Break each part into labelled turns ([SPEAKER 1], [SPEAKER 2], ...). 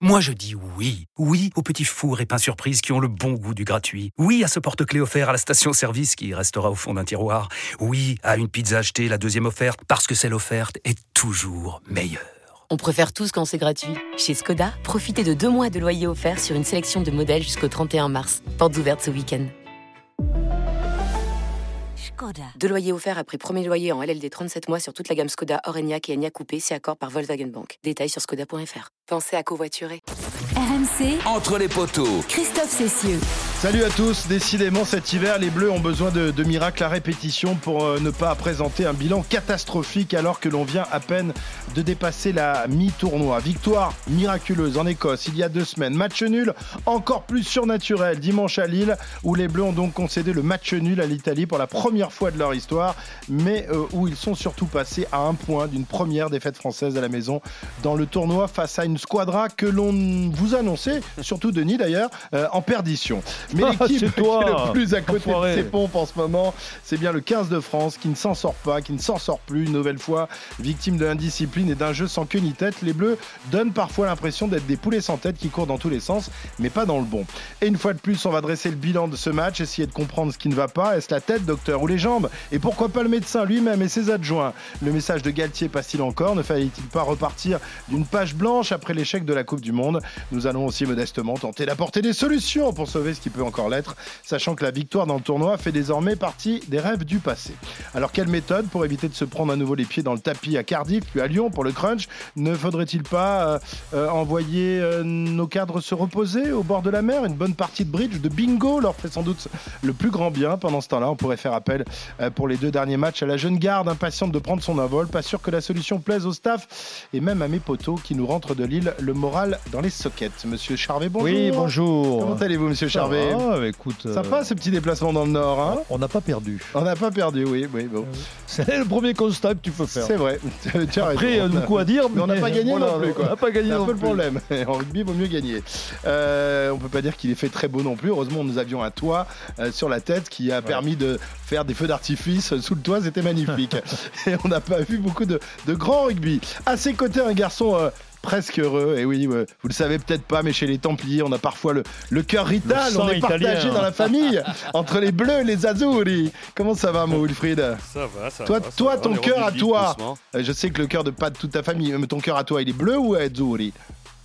[SPEAKER 1] Moi je dis oui. Oui aux petits fours et pains surprises qui ont le bon goût du gratuit. Oui à ce porte-clés offert à la station-service qui restera au fond d'un tiroir. Oui à une pizza achetée, la deuxième offerte, parce que celle offerte est toujours meilleure.
[SPEAKER 2] On préfère tous quand c'est gratuit. Chez Skoda, profitez de deux mois de loyer offert sur une sélection de modèles jusqu'au 31 mars. Portes ouvertes ce week-end. Deux loyers offerts après premier loyer en LLD 37 mois sur toute la gamme Skoda, Orenia et Enya Coupé, c'est accord par Volkswagen Bank. Détails sur skoda.fr. Pensez à covoiturer.
[SPEAKER 3] RMC,
[SPEAKER 4] Entre les poteaux.
[SPEAKER 3] Christophe Cessieux.
[SPEAKER 5] Salut à tous, décidément cet hiver les Bleus ont besoin de, de miracles à répétition pour euh, ne pas présenter un bilan catastrophique alors que l'on vient à peine de dépasser la mi-tournoi. Victoire miraculeuse en Écosse il y a deux semaines, match nul encore plus surnaturel dimanche à Lille où les Bleus ont donc concédé le match nul à l'Italie pour la première fois de leur histoire mais euh, où ils sont surtout passés à un point d'une première défaite française à la maison dans le tournoi face à une squadra que l'on vous annonçait, surtout Denis d'ailleurs, euh, en perdition. Mais
[SPEAKER 6] Ah,
[SPEAKER 5] l'équipe qui est le plus à côté
[SPEAKER 6] enfoiré.
[SPEAKER 5] de ses pompes en ce moment, c'est bien le 15 de France qui ne s'en sort pas, qui ne s'en sort plus, une nouvelle fois victime de l'indiscipline et d'un jeu sans queue ni tête. Les Bleus donnent parfois l'impression d'être des poulets sans tête qui courent dans tous les sens, mais pas dans le bon. Et une fois de plus, on va dresser le bilan de ce match, essayer de comprendre ce qui ne va pas. Est-ce la tête, docteur, ou les jambes? Et pourquoi pas le médecin lui-même et ses adjoints? Le message de Galtier passe-t-il encore? Ne fallait-il pas repartir d'une page blanche après l'échec de la Coupe du Monde Nous allons aussi modestement tenter d'apporter des solutions pour sauver ce qui peut encore l'être, sachant que la victoire dans le tournoi fait désormais partie des rêves du passé. Alors quelle méthode pour éviter de se prendre à nouveau les pieds dans le tapis à Cardiff puis à Lyon pour le crunch? Ne faudrait-il pas euh, euh, envoyer euh, nos cadres se reposer au bord de la mer? Une bonne partie de bridge, de bingo leur ferait sans doute le plus grand bien. Pendant ce temps-là, on pourrait faire appel pour les deux derniers matchs à la jeune garde impatiente de prendre son envol. Pas sûr que la solution plaise au staff et même à mes potos qui nous rentrent de Lille le moral dans les sockets. Monsieur Charvet, bonjour.
[SPEAKER 6] Oui, bonjour.
[SPEAKER 5] Comment allez-vous, monsieur
[SPEAKER 6] Ça
[SPEAKER 5] Charvet
[SPEAKER 6] va, bah, écoute, euh,
[SPEAKER 5] Sympa ce petit déplacement dans le Nord, hein
[SPEAKER 6] on n'a pas perdu.
[SPEAKER 5] On n'a pas perdu, oui, oui, bon.
[SPEAKER 6] C'est le premier constat que tu peux faire.
[SPEAKER 5] C'est vrai. Tu as
[SPEAKER 6] Après, y a beaucoup à dire,
[SPEAKER 5] Mais on n'a pas gagné
[SPEAKER 6] voilà,
[SPEAKER 5] non plus, quoi.
[SPEAKER 6] On n'a pas gagné
[SPEAKER 5] C'est un peu le problème. En rugby, il vaut mieux gagner. Euh, on peut pas dire qu'il est fait très beau non plus. Heureusement, nous avions un toit euh, sur la tête qui a permis de faire des feux d'artifice sous le toit. C'était magnifique. Et on n'a pas vu beaucoup de, de grands rugby. À ses côtés, un garçon. euh, Presque heureux, et oui, euh, vous le savez peut-être pas, mais chez les Templiers, on a parfois le, le cœur rital,
[SPEAKER 6] Le
[SPEAKER 5] on est partagé
[SPEAKER 6] italien.
[SPEAKER 5] dans la famille, entre les bleus et les azzurri. Comment ça va, mon Wilfried?
[SPEAKER 7] Ça va, ça
[SPEAKER 5] Toi,
[SPEAKER 7] va. ça
[SPEAKER 5] toi
[SPEAKER 7] va,
[SPEAKER 5] ton cœur à toi,
[SPEAKER 7] doucement.
[SPEAKER 5] euh, je sais que le cœur de pas de toute ta famille, mais ton cœur à toi, il est bleu ou azzurri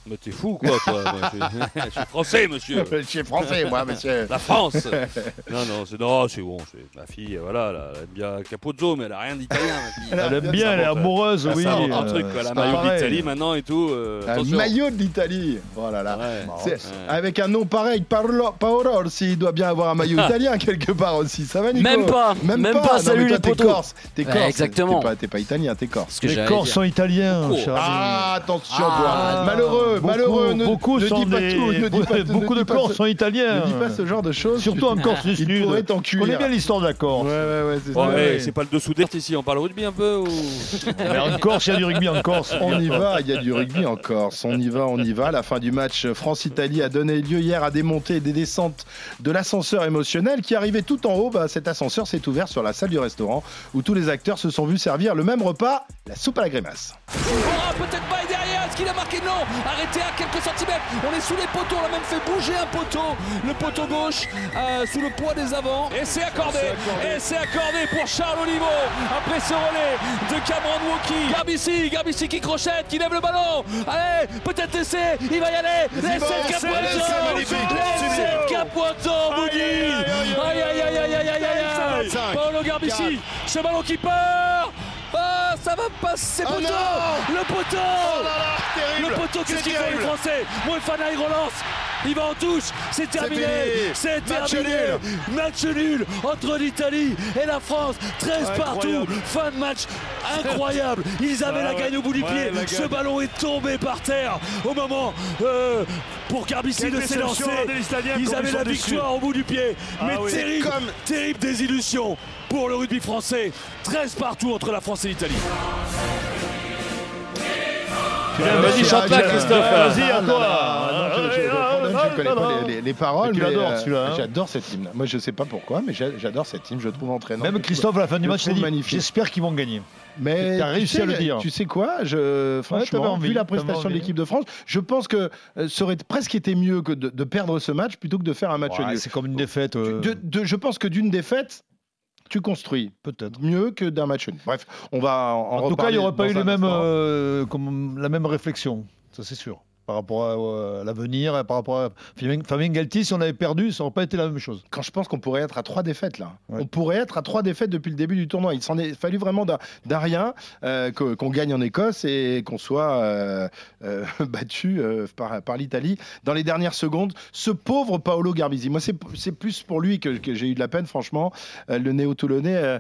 [SPEAKER 7] Mais t'es fou, quoi, toi. Moi, je... je suis français, monsieur.
[SPEAKER 5] Je suis français, moi, monsieur.
[SPEAKER 7] La France. non, non, c'est non, c'est bon. c'est- Ma fille, voilà, là, elle aime bien Capozzo, mais elle a rien d'italien. ma fille.
[SPEAKER 6] Elle aime bien,
[SPEAKER 7] Ça
[SPEAKER 6] elle est
[SPEAKER 7] invente,
[SPEAKER 6] amoureuse,
[SPEAKER 7] ça
[SPEAKER 6] oui.
[SPEAKER 7] invente un
[SPEAKER 6] euh,
[SPEAKER 7] truc, quoi. La maillot d'Italie maintenant et tout. euh,
[SPEAKER 5] maillot de l'Italie. Oh là là.
[SPEAKER 7] Ouais. Ouais.
[SPEAKER 5] Avec un nom pareil, Paolo, Paolo Orsi, il doit bien avoir un maillot italien quelque part aussi. Ça va, Nico
[SPEAKER 8] Même pas, même pas,
[SPEAKER 5] Non, mais
[SPEAKER 8] salut
[SPEAKER 5] toi,
[SPEAKER 8] les
[SPEAKER 5] t'es
[SPEAKER 8] potos.
[SPEAKER 5] corse. T'es
[SPEAKER 8] Ouais,
[SPEAKER 5] corse.
[SPEAKER 8] exactement.
[SPEAKER 5] T'es pas, t'es pas italien, t'es corse.
[SPEAKER 6] Les Corses sont italiens.
[SPEAKER 5] Ah, attention,
[SPEAKER 8] Ah,
[SPEAKER 5] toi. Malheureux,
[SPEAKER 6] Beaucoup-
[SPEAKER 5] malheureux. Ne,
[SPEAKER 6] beaucoup
[SPEAKER 5] ne
[SPEAKER 6] sont
[SPEAKER 5] dis pas
[SPEAKER 6] des-
[SPEAKER 5] tout. Ne dis pas, ne
[SPEAKER 6] beaucoup de
[SPEAKER 5] ce-
[SPEAKER 6] sont italiens.
[SPEAKER 5] Ne dis pas ce genre de choses.
[SPEAKER 6] Surtout en Corse du Sud. connais
[SPEAKER 5] t'encuire.
[SPEAKER 6] bien l'histoire de la Corse.
[SPEAKER 5] Ouais, ouais, ouais, c'est
[SPEAKER 6] Ouais.
[SPEAKER 7] pas le dessous des ici. On parle rugby un peu ou...
[SPEAKER 6] Mais en Corse, il y a du rugby en Corse.
[SPEAKER 5] On y va, il y a du rugby en Corse. On y va, on y va. La fin du match France-Italie a donné lieu hier à des montées et des descentes de l'ascenseur émotionnel qui arrivait tout en haut. Bah, cet ascenseur s'est ouvert sur la salle du restaurant où tous les acteurs se sont vus servir le même repas, la soupe à la grimace.
[SPEAKER 9] Ah, peut-être pas derrière, est-ce qu'il a marqué Non, arrêté à quelques centimètres. On est sous les poteaux, on a même fait bouger un poteau, le poteau gauche, euh, sous le poids des avants. Et c'est accordé, et c'est accordé pour Charles Olivo. Après ce relais de Cameron Wauki. Garbici, Garbici qui crochette, qui lève le ballon. Allez, peut-être l'essai, il va y aller. L'essai de Capuozzo, l'essai de. Aïe, aïe, aïe, aïe, aïe, aïe, aïe. Paolo Garbici, ce ballon qui part. Ah, ça va passer
[SPEAKER 5] Oh
[SPEAKER 9] poteau Le poteau Le poteau, qu'est-ce qu'il fait les
[SPEAKER 5] terrible.
[SPEAKER 9] Français? Moefana, il relance il va en touche, c'est terminé, c'est
[SPEAKER 5] Match
[SPEAKER 9] terminé.
[SPEAKER 5] nul.
[SPEAKER 9] Match nul entre l'Italie et la France, 13 partout, fin de match incroyable. Ils avaient la gagne au bout du pied. Ce ballon est tombé par terre au moment euh, pour Garbici de s'élancer. Ils avaient la victoire au bout du pied, mais terrible,
[SPEAKER 5] Comme-
[SPEAKER 9] terrible désillusion pour le rugby français. 13 partout entre la France et l'Italie.
[SPEAKER 7] Vas-y, chante là, Christophe.
[SPEAKER 6] Vas-y, à
[SPEAKER 5] Ah,
[SPEAKER 6] toi.
[SPEAKER 5] Je- connais pas les, les- les paroles.
[SPEAKER 6] Mais
[SPEAKER 5] euh,
[SPEAKER 6] celui-là, hein.
[SPEAKER 5] J'adore cet hymne. Moi, je sais pas pourquoi, mais j'a- j'adore cet hymne. Je le trouve entraînant.
[SPEAKER 6] Même Christophe, à la fin du
[SPEAKER 5] le
[SPEAKER 6] match, il a
[SPEAKER 5] trouve
[SPEAKER 6] dit
[SPEAKER 5] magnifique.
[SPEAKER 6] J'espère qu'ils vont gagner.
[SPEAKER 5] Mais
[SPEAKER 6] T'as
[SPEAKER 5] tu
[SPEAKER 6] réussi
[SPEAKER 5] sais,
[SPEAKER 6] à le dire.
[SPEAKER 5] Tu sais quoi je, Franchement,
[SPEAKER 6] envie,
[SPEAKER 5] vu la
[SPEAKER 6] t'avais
[SPEAKER 5] prestation de
[SPEAKER 6] envie.
[SPEAKER 5] l'équipe de France, je pense que euh, ça aurait presque été mieux que de, de perdre ce match plutôt que de faire un match
[SPEAKER 6] Ouais,
[SPEAKER 5] nul.
[SPEAKER 6] c'est comme une défaite. euh,
[SPEAKER 5] De- de- je pense que d'une défaite, tu construis
[SPEAKER 6] Peut-être.
[SPEAKER 5] mieux que d'un match nul. Bref, on va en,
[SPEAKER 6] En, tout cas, il n'y
[SPEAKER 5] reparler
[SPEAKER 6] aurait pas
[SPEAKER 5] dans
[SPEAKER 6] eu les
[SPEAKER 5] un
[SPEAKER 6] mêmes,
[SPEAKER 5] instant.
[SPEAKER 6] euh, comme, la même réflexion. Ça, c'est sûr. Par rapport à, euh, l'avenir, par rapport à Fabien Galtier, si on avait perdu, ça n'aurait pas été la même chose.
[SPEAKER 5] Quand je pense qu'on pourrait être à trois défaites là.
[SPEAKER 6] Ouais.
[SPEAKER 5] On pourrait être à trois défaites depuis le début du tournoi. Il s'en est fallu vraiment d'un rien euh, qu'on gagne en Écosse et qu'on soit euh, euh, battu par, par l'Italie dans les dernières secondes. Ce pauvre Paolo Garbisi, moi c'est plus pour lui que, que j'ai eu de la peine franchement. Le néo-toulonnais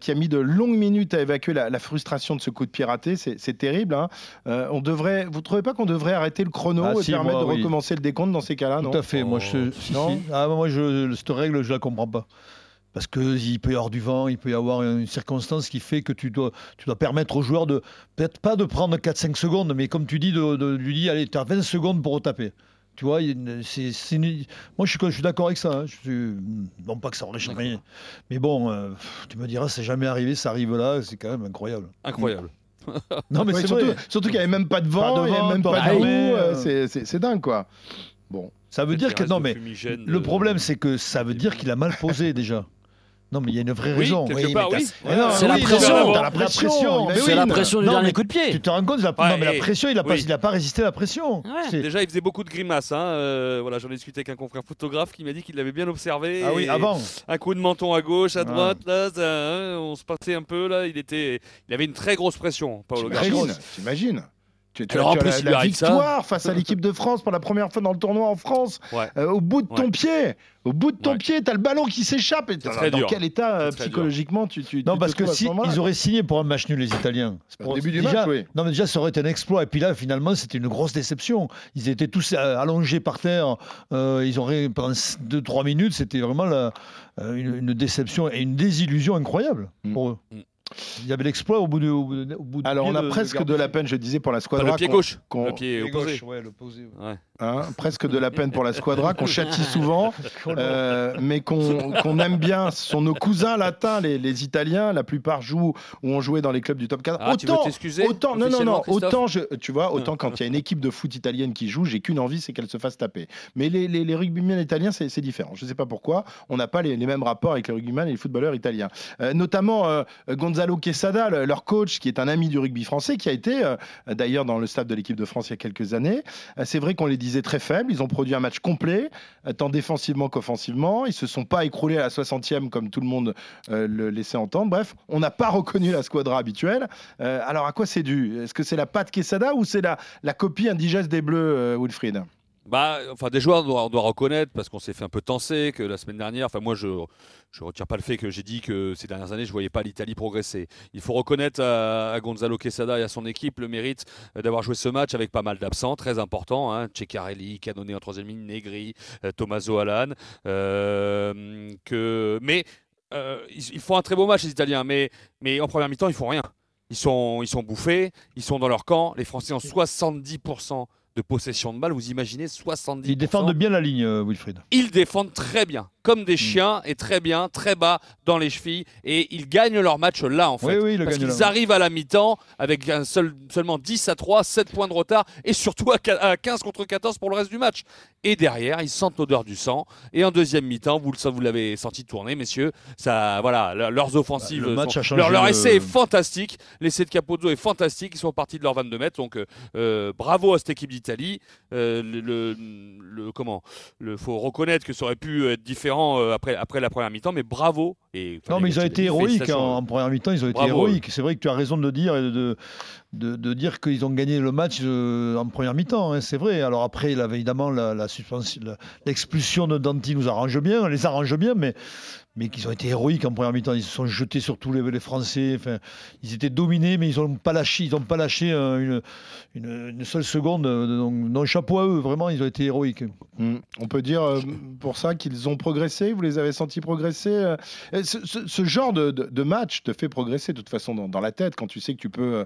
[SPEAKER 5] qui a mis de longues minutes à évacuer la, la frustration de ce coup de pied raté, c'est terrible. hein. On devrait, vous trouvez pas qu'on devrait arrêter le chrono
[SPEAKER 6] Ah,
[SPEAKER 5] et
[SPEAKER 6] si,
[SPEAKER 5] permettre
[SPEAKER 6] moi,
[SPEAKER 5] de
[SPEAKER 6] oui.
[SPEAKER 5] recommencer le décompte dans ces cas-là non
[SPEAKER 6] Tout à fait. Moi, je, si,
[SPEAKER 5] non.
[SPEAKER 6] si. Ah, moi, je, cette règle, je la comprends pas. Parce qu'il peut y avoir du vent, il peut y avoir une circonstance qui fait que tu dois, tu dois permettre aux joueurs de, peut-être pas de prendre 4-5 secondes, mais comme tu dis, de, de lui dire, allez, tu as 20 secondes pour retaper. Tu vois, c'est, c'est une- moi je suis, je suis d'accord avec ça. hein. Je suis- non pas que ça aurait jamais. Mais bon, euh, tu me diras, c'est jamais arrivé, ça arrive là, c'est quand même incroyable.
[SPEAKER 7] Incroyable.
[SPEAKER 6] Non, mais
[SPEAKER 5] Ouais, surtout surtout qu'il n'y avait même pas de vent,
[SPEAKER 6] Pas de
[SPEAKER 5] il n'y avait même
[SPEAKER 6] pas
[SPEAKER 5] pas
[SPEAKER 6] de
[SPEAKER 5] roue, euh,
[SPEAKER 6] euh.
[SPEAKER 5] c'est- c'est c'est dingue quoi. Bon,
[SPEAKER 6] Ça veut dire que non, mais le problème c'est que ça veut dire qu'il a mal posé déjà. Non, mais il y a une vraie
[SPEAKER 7] Oui,
[SPEAKER 6] raison. Oui,
[SPEAKER 7] part, oui.
[SPEAKER 4] C'est la pression.
[SPEAKER 6] la pression.
[SPEAKER 4] C'est la pression du
[SPEAKER 6] Non,
[SPEAKER 4] dernier coup de pied.
[SPEAKER 6] Tu te rends compte, la,
[SPEAKER 7] Ouais,
[SPEAKER 6] non, mais la pression, il n'a pas, résisté à la pression.
[SPEAKER 4] Ouais.
[SPEAKER 7] Déjà, il faisait beaucoup de grimaces. Hein. euh, voilà, j'en ai discuté avec un confrère photographe qui m'a dit qu'il l'avait bien observé.
[SPEAKER 6] Ah oui, avant.
[SPEAKER 7] Un coup de menton à gauche, à
[SPEAKER 6] Ah.
[SPEAKER 7] droite, là, ça, hein, on se passait un peu là. Il était, il avait une très grosse pression, Paolo
[SPEAKER 5] t'imagines. Tu, tu
[SPEAKER 7] Alors,
[SPEAKER 5] as,
[SPEAKER 7] en plus,
[SPEAKER 5] la,
[SPEAKER 7] ça.
[SPEAKER 5] victoire face à l'équipe de France pour la première fois dans le tournoi en France,
[SPEAKER 7] Ouais.
[SPEAKER 5] euh, au bout de ton
[SPEAKER 7] Ouais.
[SPEAKER 5] pied, au bout de ton
[SPEAKER 7] Ouais.
[SPEAKER 5] pied, t'as le ballon qui s'échappe. Et dans,
[SPEAKER 7] dur.
[SPEAKER 5] quel état euh, psychologiquement tu, tu
[SPEAKER 6] Non,
[SPEAKER 5] tu
[SPEAKER 6] parce
[SPEAKER 5] te
[SPEAKER 6] que si ils auraient signé pour un match nul, les Italiens. Pour-
[SPEAKER 5] début du
[SPEAKER 6] déjà-
[SPEAKER 5] match, oui.
[SPEAKER 6] Non, mais déjà, ça aurait été un exploit. Et puis là, finalement, c'était une grosse déception. Ils étaient tous euh, allongés par terre. Euh, ils auraient pendant 2-3 minutes. C'était vraiment la- une, une déception et une désillusion incroyable
[SPEAKER 5] Mm.
[SPEAKER 6] pour eux.
[SPEAKER 7] Mm.
[SPEAKER 6] Il y avait l'exploit au bout de. Au bout de- au bout du
[SPEAKER 5] Alors on a
[SPEAKER 6] de-
[SPEAKER 5] presque de,
[SPEAKER 6] Garbisi.
[SPEAKER 5] la peine, je disais pour la
[SPEAKER 7] Enfin,
[SPEAKER 5] squadra.
[SPEAKER 7] le pied gauche, le pied
[SPEAKER 6] Pied
[SPEAKER 7] opposé.
[SPEAKER 6] gauche, ouais, l'opposé, ouais.
[SPEAKER 7] Ouais.
[SPEAKER 5] Hein, presque de la peine pour la squadra qu'on châtie souvent, euh, mais qu'on qu'on aime bien. Ce sont nos cousins latins, les, les Italiens. La plupart jouent ou ont joué dans les clubs du top 4.
[SPEAKER 7] Ah, tu veux
[SPEAKER 5] autant, autant, non, non, non,
[SPEAKER 7] Christophe
[SPEAKER 5] autant, je, tu vois, autant quand il y a une équipe de foot italienne qui joue, j'ai qu'une envie, c'est qu'elle se fasse taper. Mais les, les, les rugbymen italiens, c'est différent. Je ne sais pas pourquoi. On n'a pas les, les mêmes rapports avec les rugbymen et les footballeurs italiens. Euh, notamment euh, Gonzalo Quesada, le- leur coach, qui est un ami du rugby français, qui a été euh, d'ailleurs dans le staff de l'équipe de France il y a quelques années. Euh, c'est vrai qu'on les disait très faibles. Ils ont produit un match complet, euh, tant défensivement qu'offensivement. Ils se sont pas écroulés à la 60e comme tout le monde euh, le laissait entendre. Bref, on n'a pas reconnu la squadra habituelle. Euh, alors à quoi c'est dû? Est-ce que c'est la patte Quesada ou c'est la, la copie indigeste des Bleus, Wilfried?
[SPEAKER 7] Bah, enfin, des joueurs, on doit, on doit reconnaître, parce qu'on s'est fait un peu tenser, que la semaine dernière, enfin, moi, je ne retire pas le fait que j'ai dit que ces dernières années, je ne voyais pas l'Italie progresser. Il faut reconnaître à, à Gonzalo Quesada et à son équipe le mérite euh, d'avoir joué ce match avec pas mal d'absents, très importants. Hein, Ceccarelli, Canonné en troisième ligne, Negri, euh, Tommaso Alan. euh, que, mais euh, ils, ils font un très beau match, les Italiens, mais, mais en première mi-temps, ils font rien. Ils sont, ils sont bouffés, ils sont dans leur camp. Les Français ont 70% de possession de balle. Vous imaginez 70%.
[SPEAKER 6] Ils défendent bien la ligne, euh, Wilfried.
[SPEAKER 7] Ils défendent très bien, comme
[SPEAKER 6] Mm.
[SPEAKER 7] des chiens, et très bien, très bas dans les chevilles. Et ils gagnent leur match là, en fait.
[SPEAKER 6] Oui, oui,
[SPEAKER 7] parce qu'ils arrivent à la mi-temps avec un seul, seulement 10 à 3, 7 points de retard, et surtout à qua- à 15 contre 14 pour le reste du match. Et derrière, ils sentent l'odeur du sang. Et en deuxième mi-temps, vous, vous l'avez senti tourner, messieurs. Ça, voilà, le- leurs offensives.
[SPEAKER 6] Bah, le match
[SPEAKER 7] sont-
[SPEAKER 6] a changé
[SPEAKER 7] leur, leur
[SPEAKER 6] le-
[SPEAKER 7] essai est fantastique. L'essai de Capozzo est fantastique. Ils sont partis de leur 22 mètres. Donc, euh, euh, bravo à cette équipe d'Italie. Euh, le- comment Le faut reconnaître que ça aurait pu être différent euh, après, après la première mi-temps, mais bravo. Et,
[SPEAKER 6] Non, mais ils ont été héroïques
[SPEAKER 7] félicitations.
[SPEAKER 6] en, en première mi-temps. Ils ont été héroïques. C'est vrai que tu as raison de le dire et de, de, dire qu'ils ont gagné le match euh, en première mi-temps. hein, c'est vrai. Alors après, évidemment l'expulsion de Danti nous arrange bien, les arrange bien, mais qu'ils ont été héroïques en première mi-temps. Ils se sont jetés sur tous les, Français. Ils étaient dominés, mais ils n'ont pas lâché. Ils n'ont pas lâché euh, une, seule seconde. euh, Donc, non, chapeau à eux. Vraiment, ils ont été héroïques.
[SPEAKER 5] Hmm. On peut dire pour ça qu'ils ont progressé? Vous les avez sentis progresser. ce, genre de, match te fait progresser de toute façon dans la tête quand tu sais que tu peux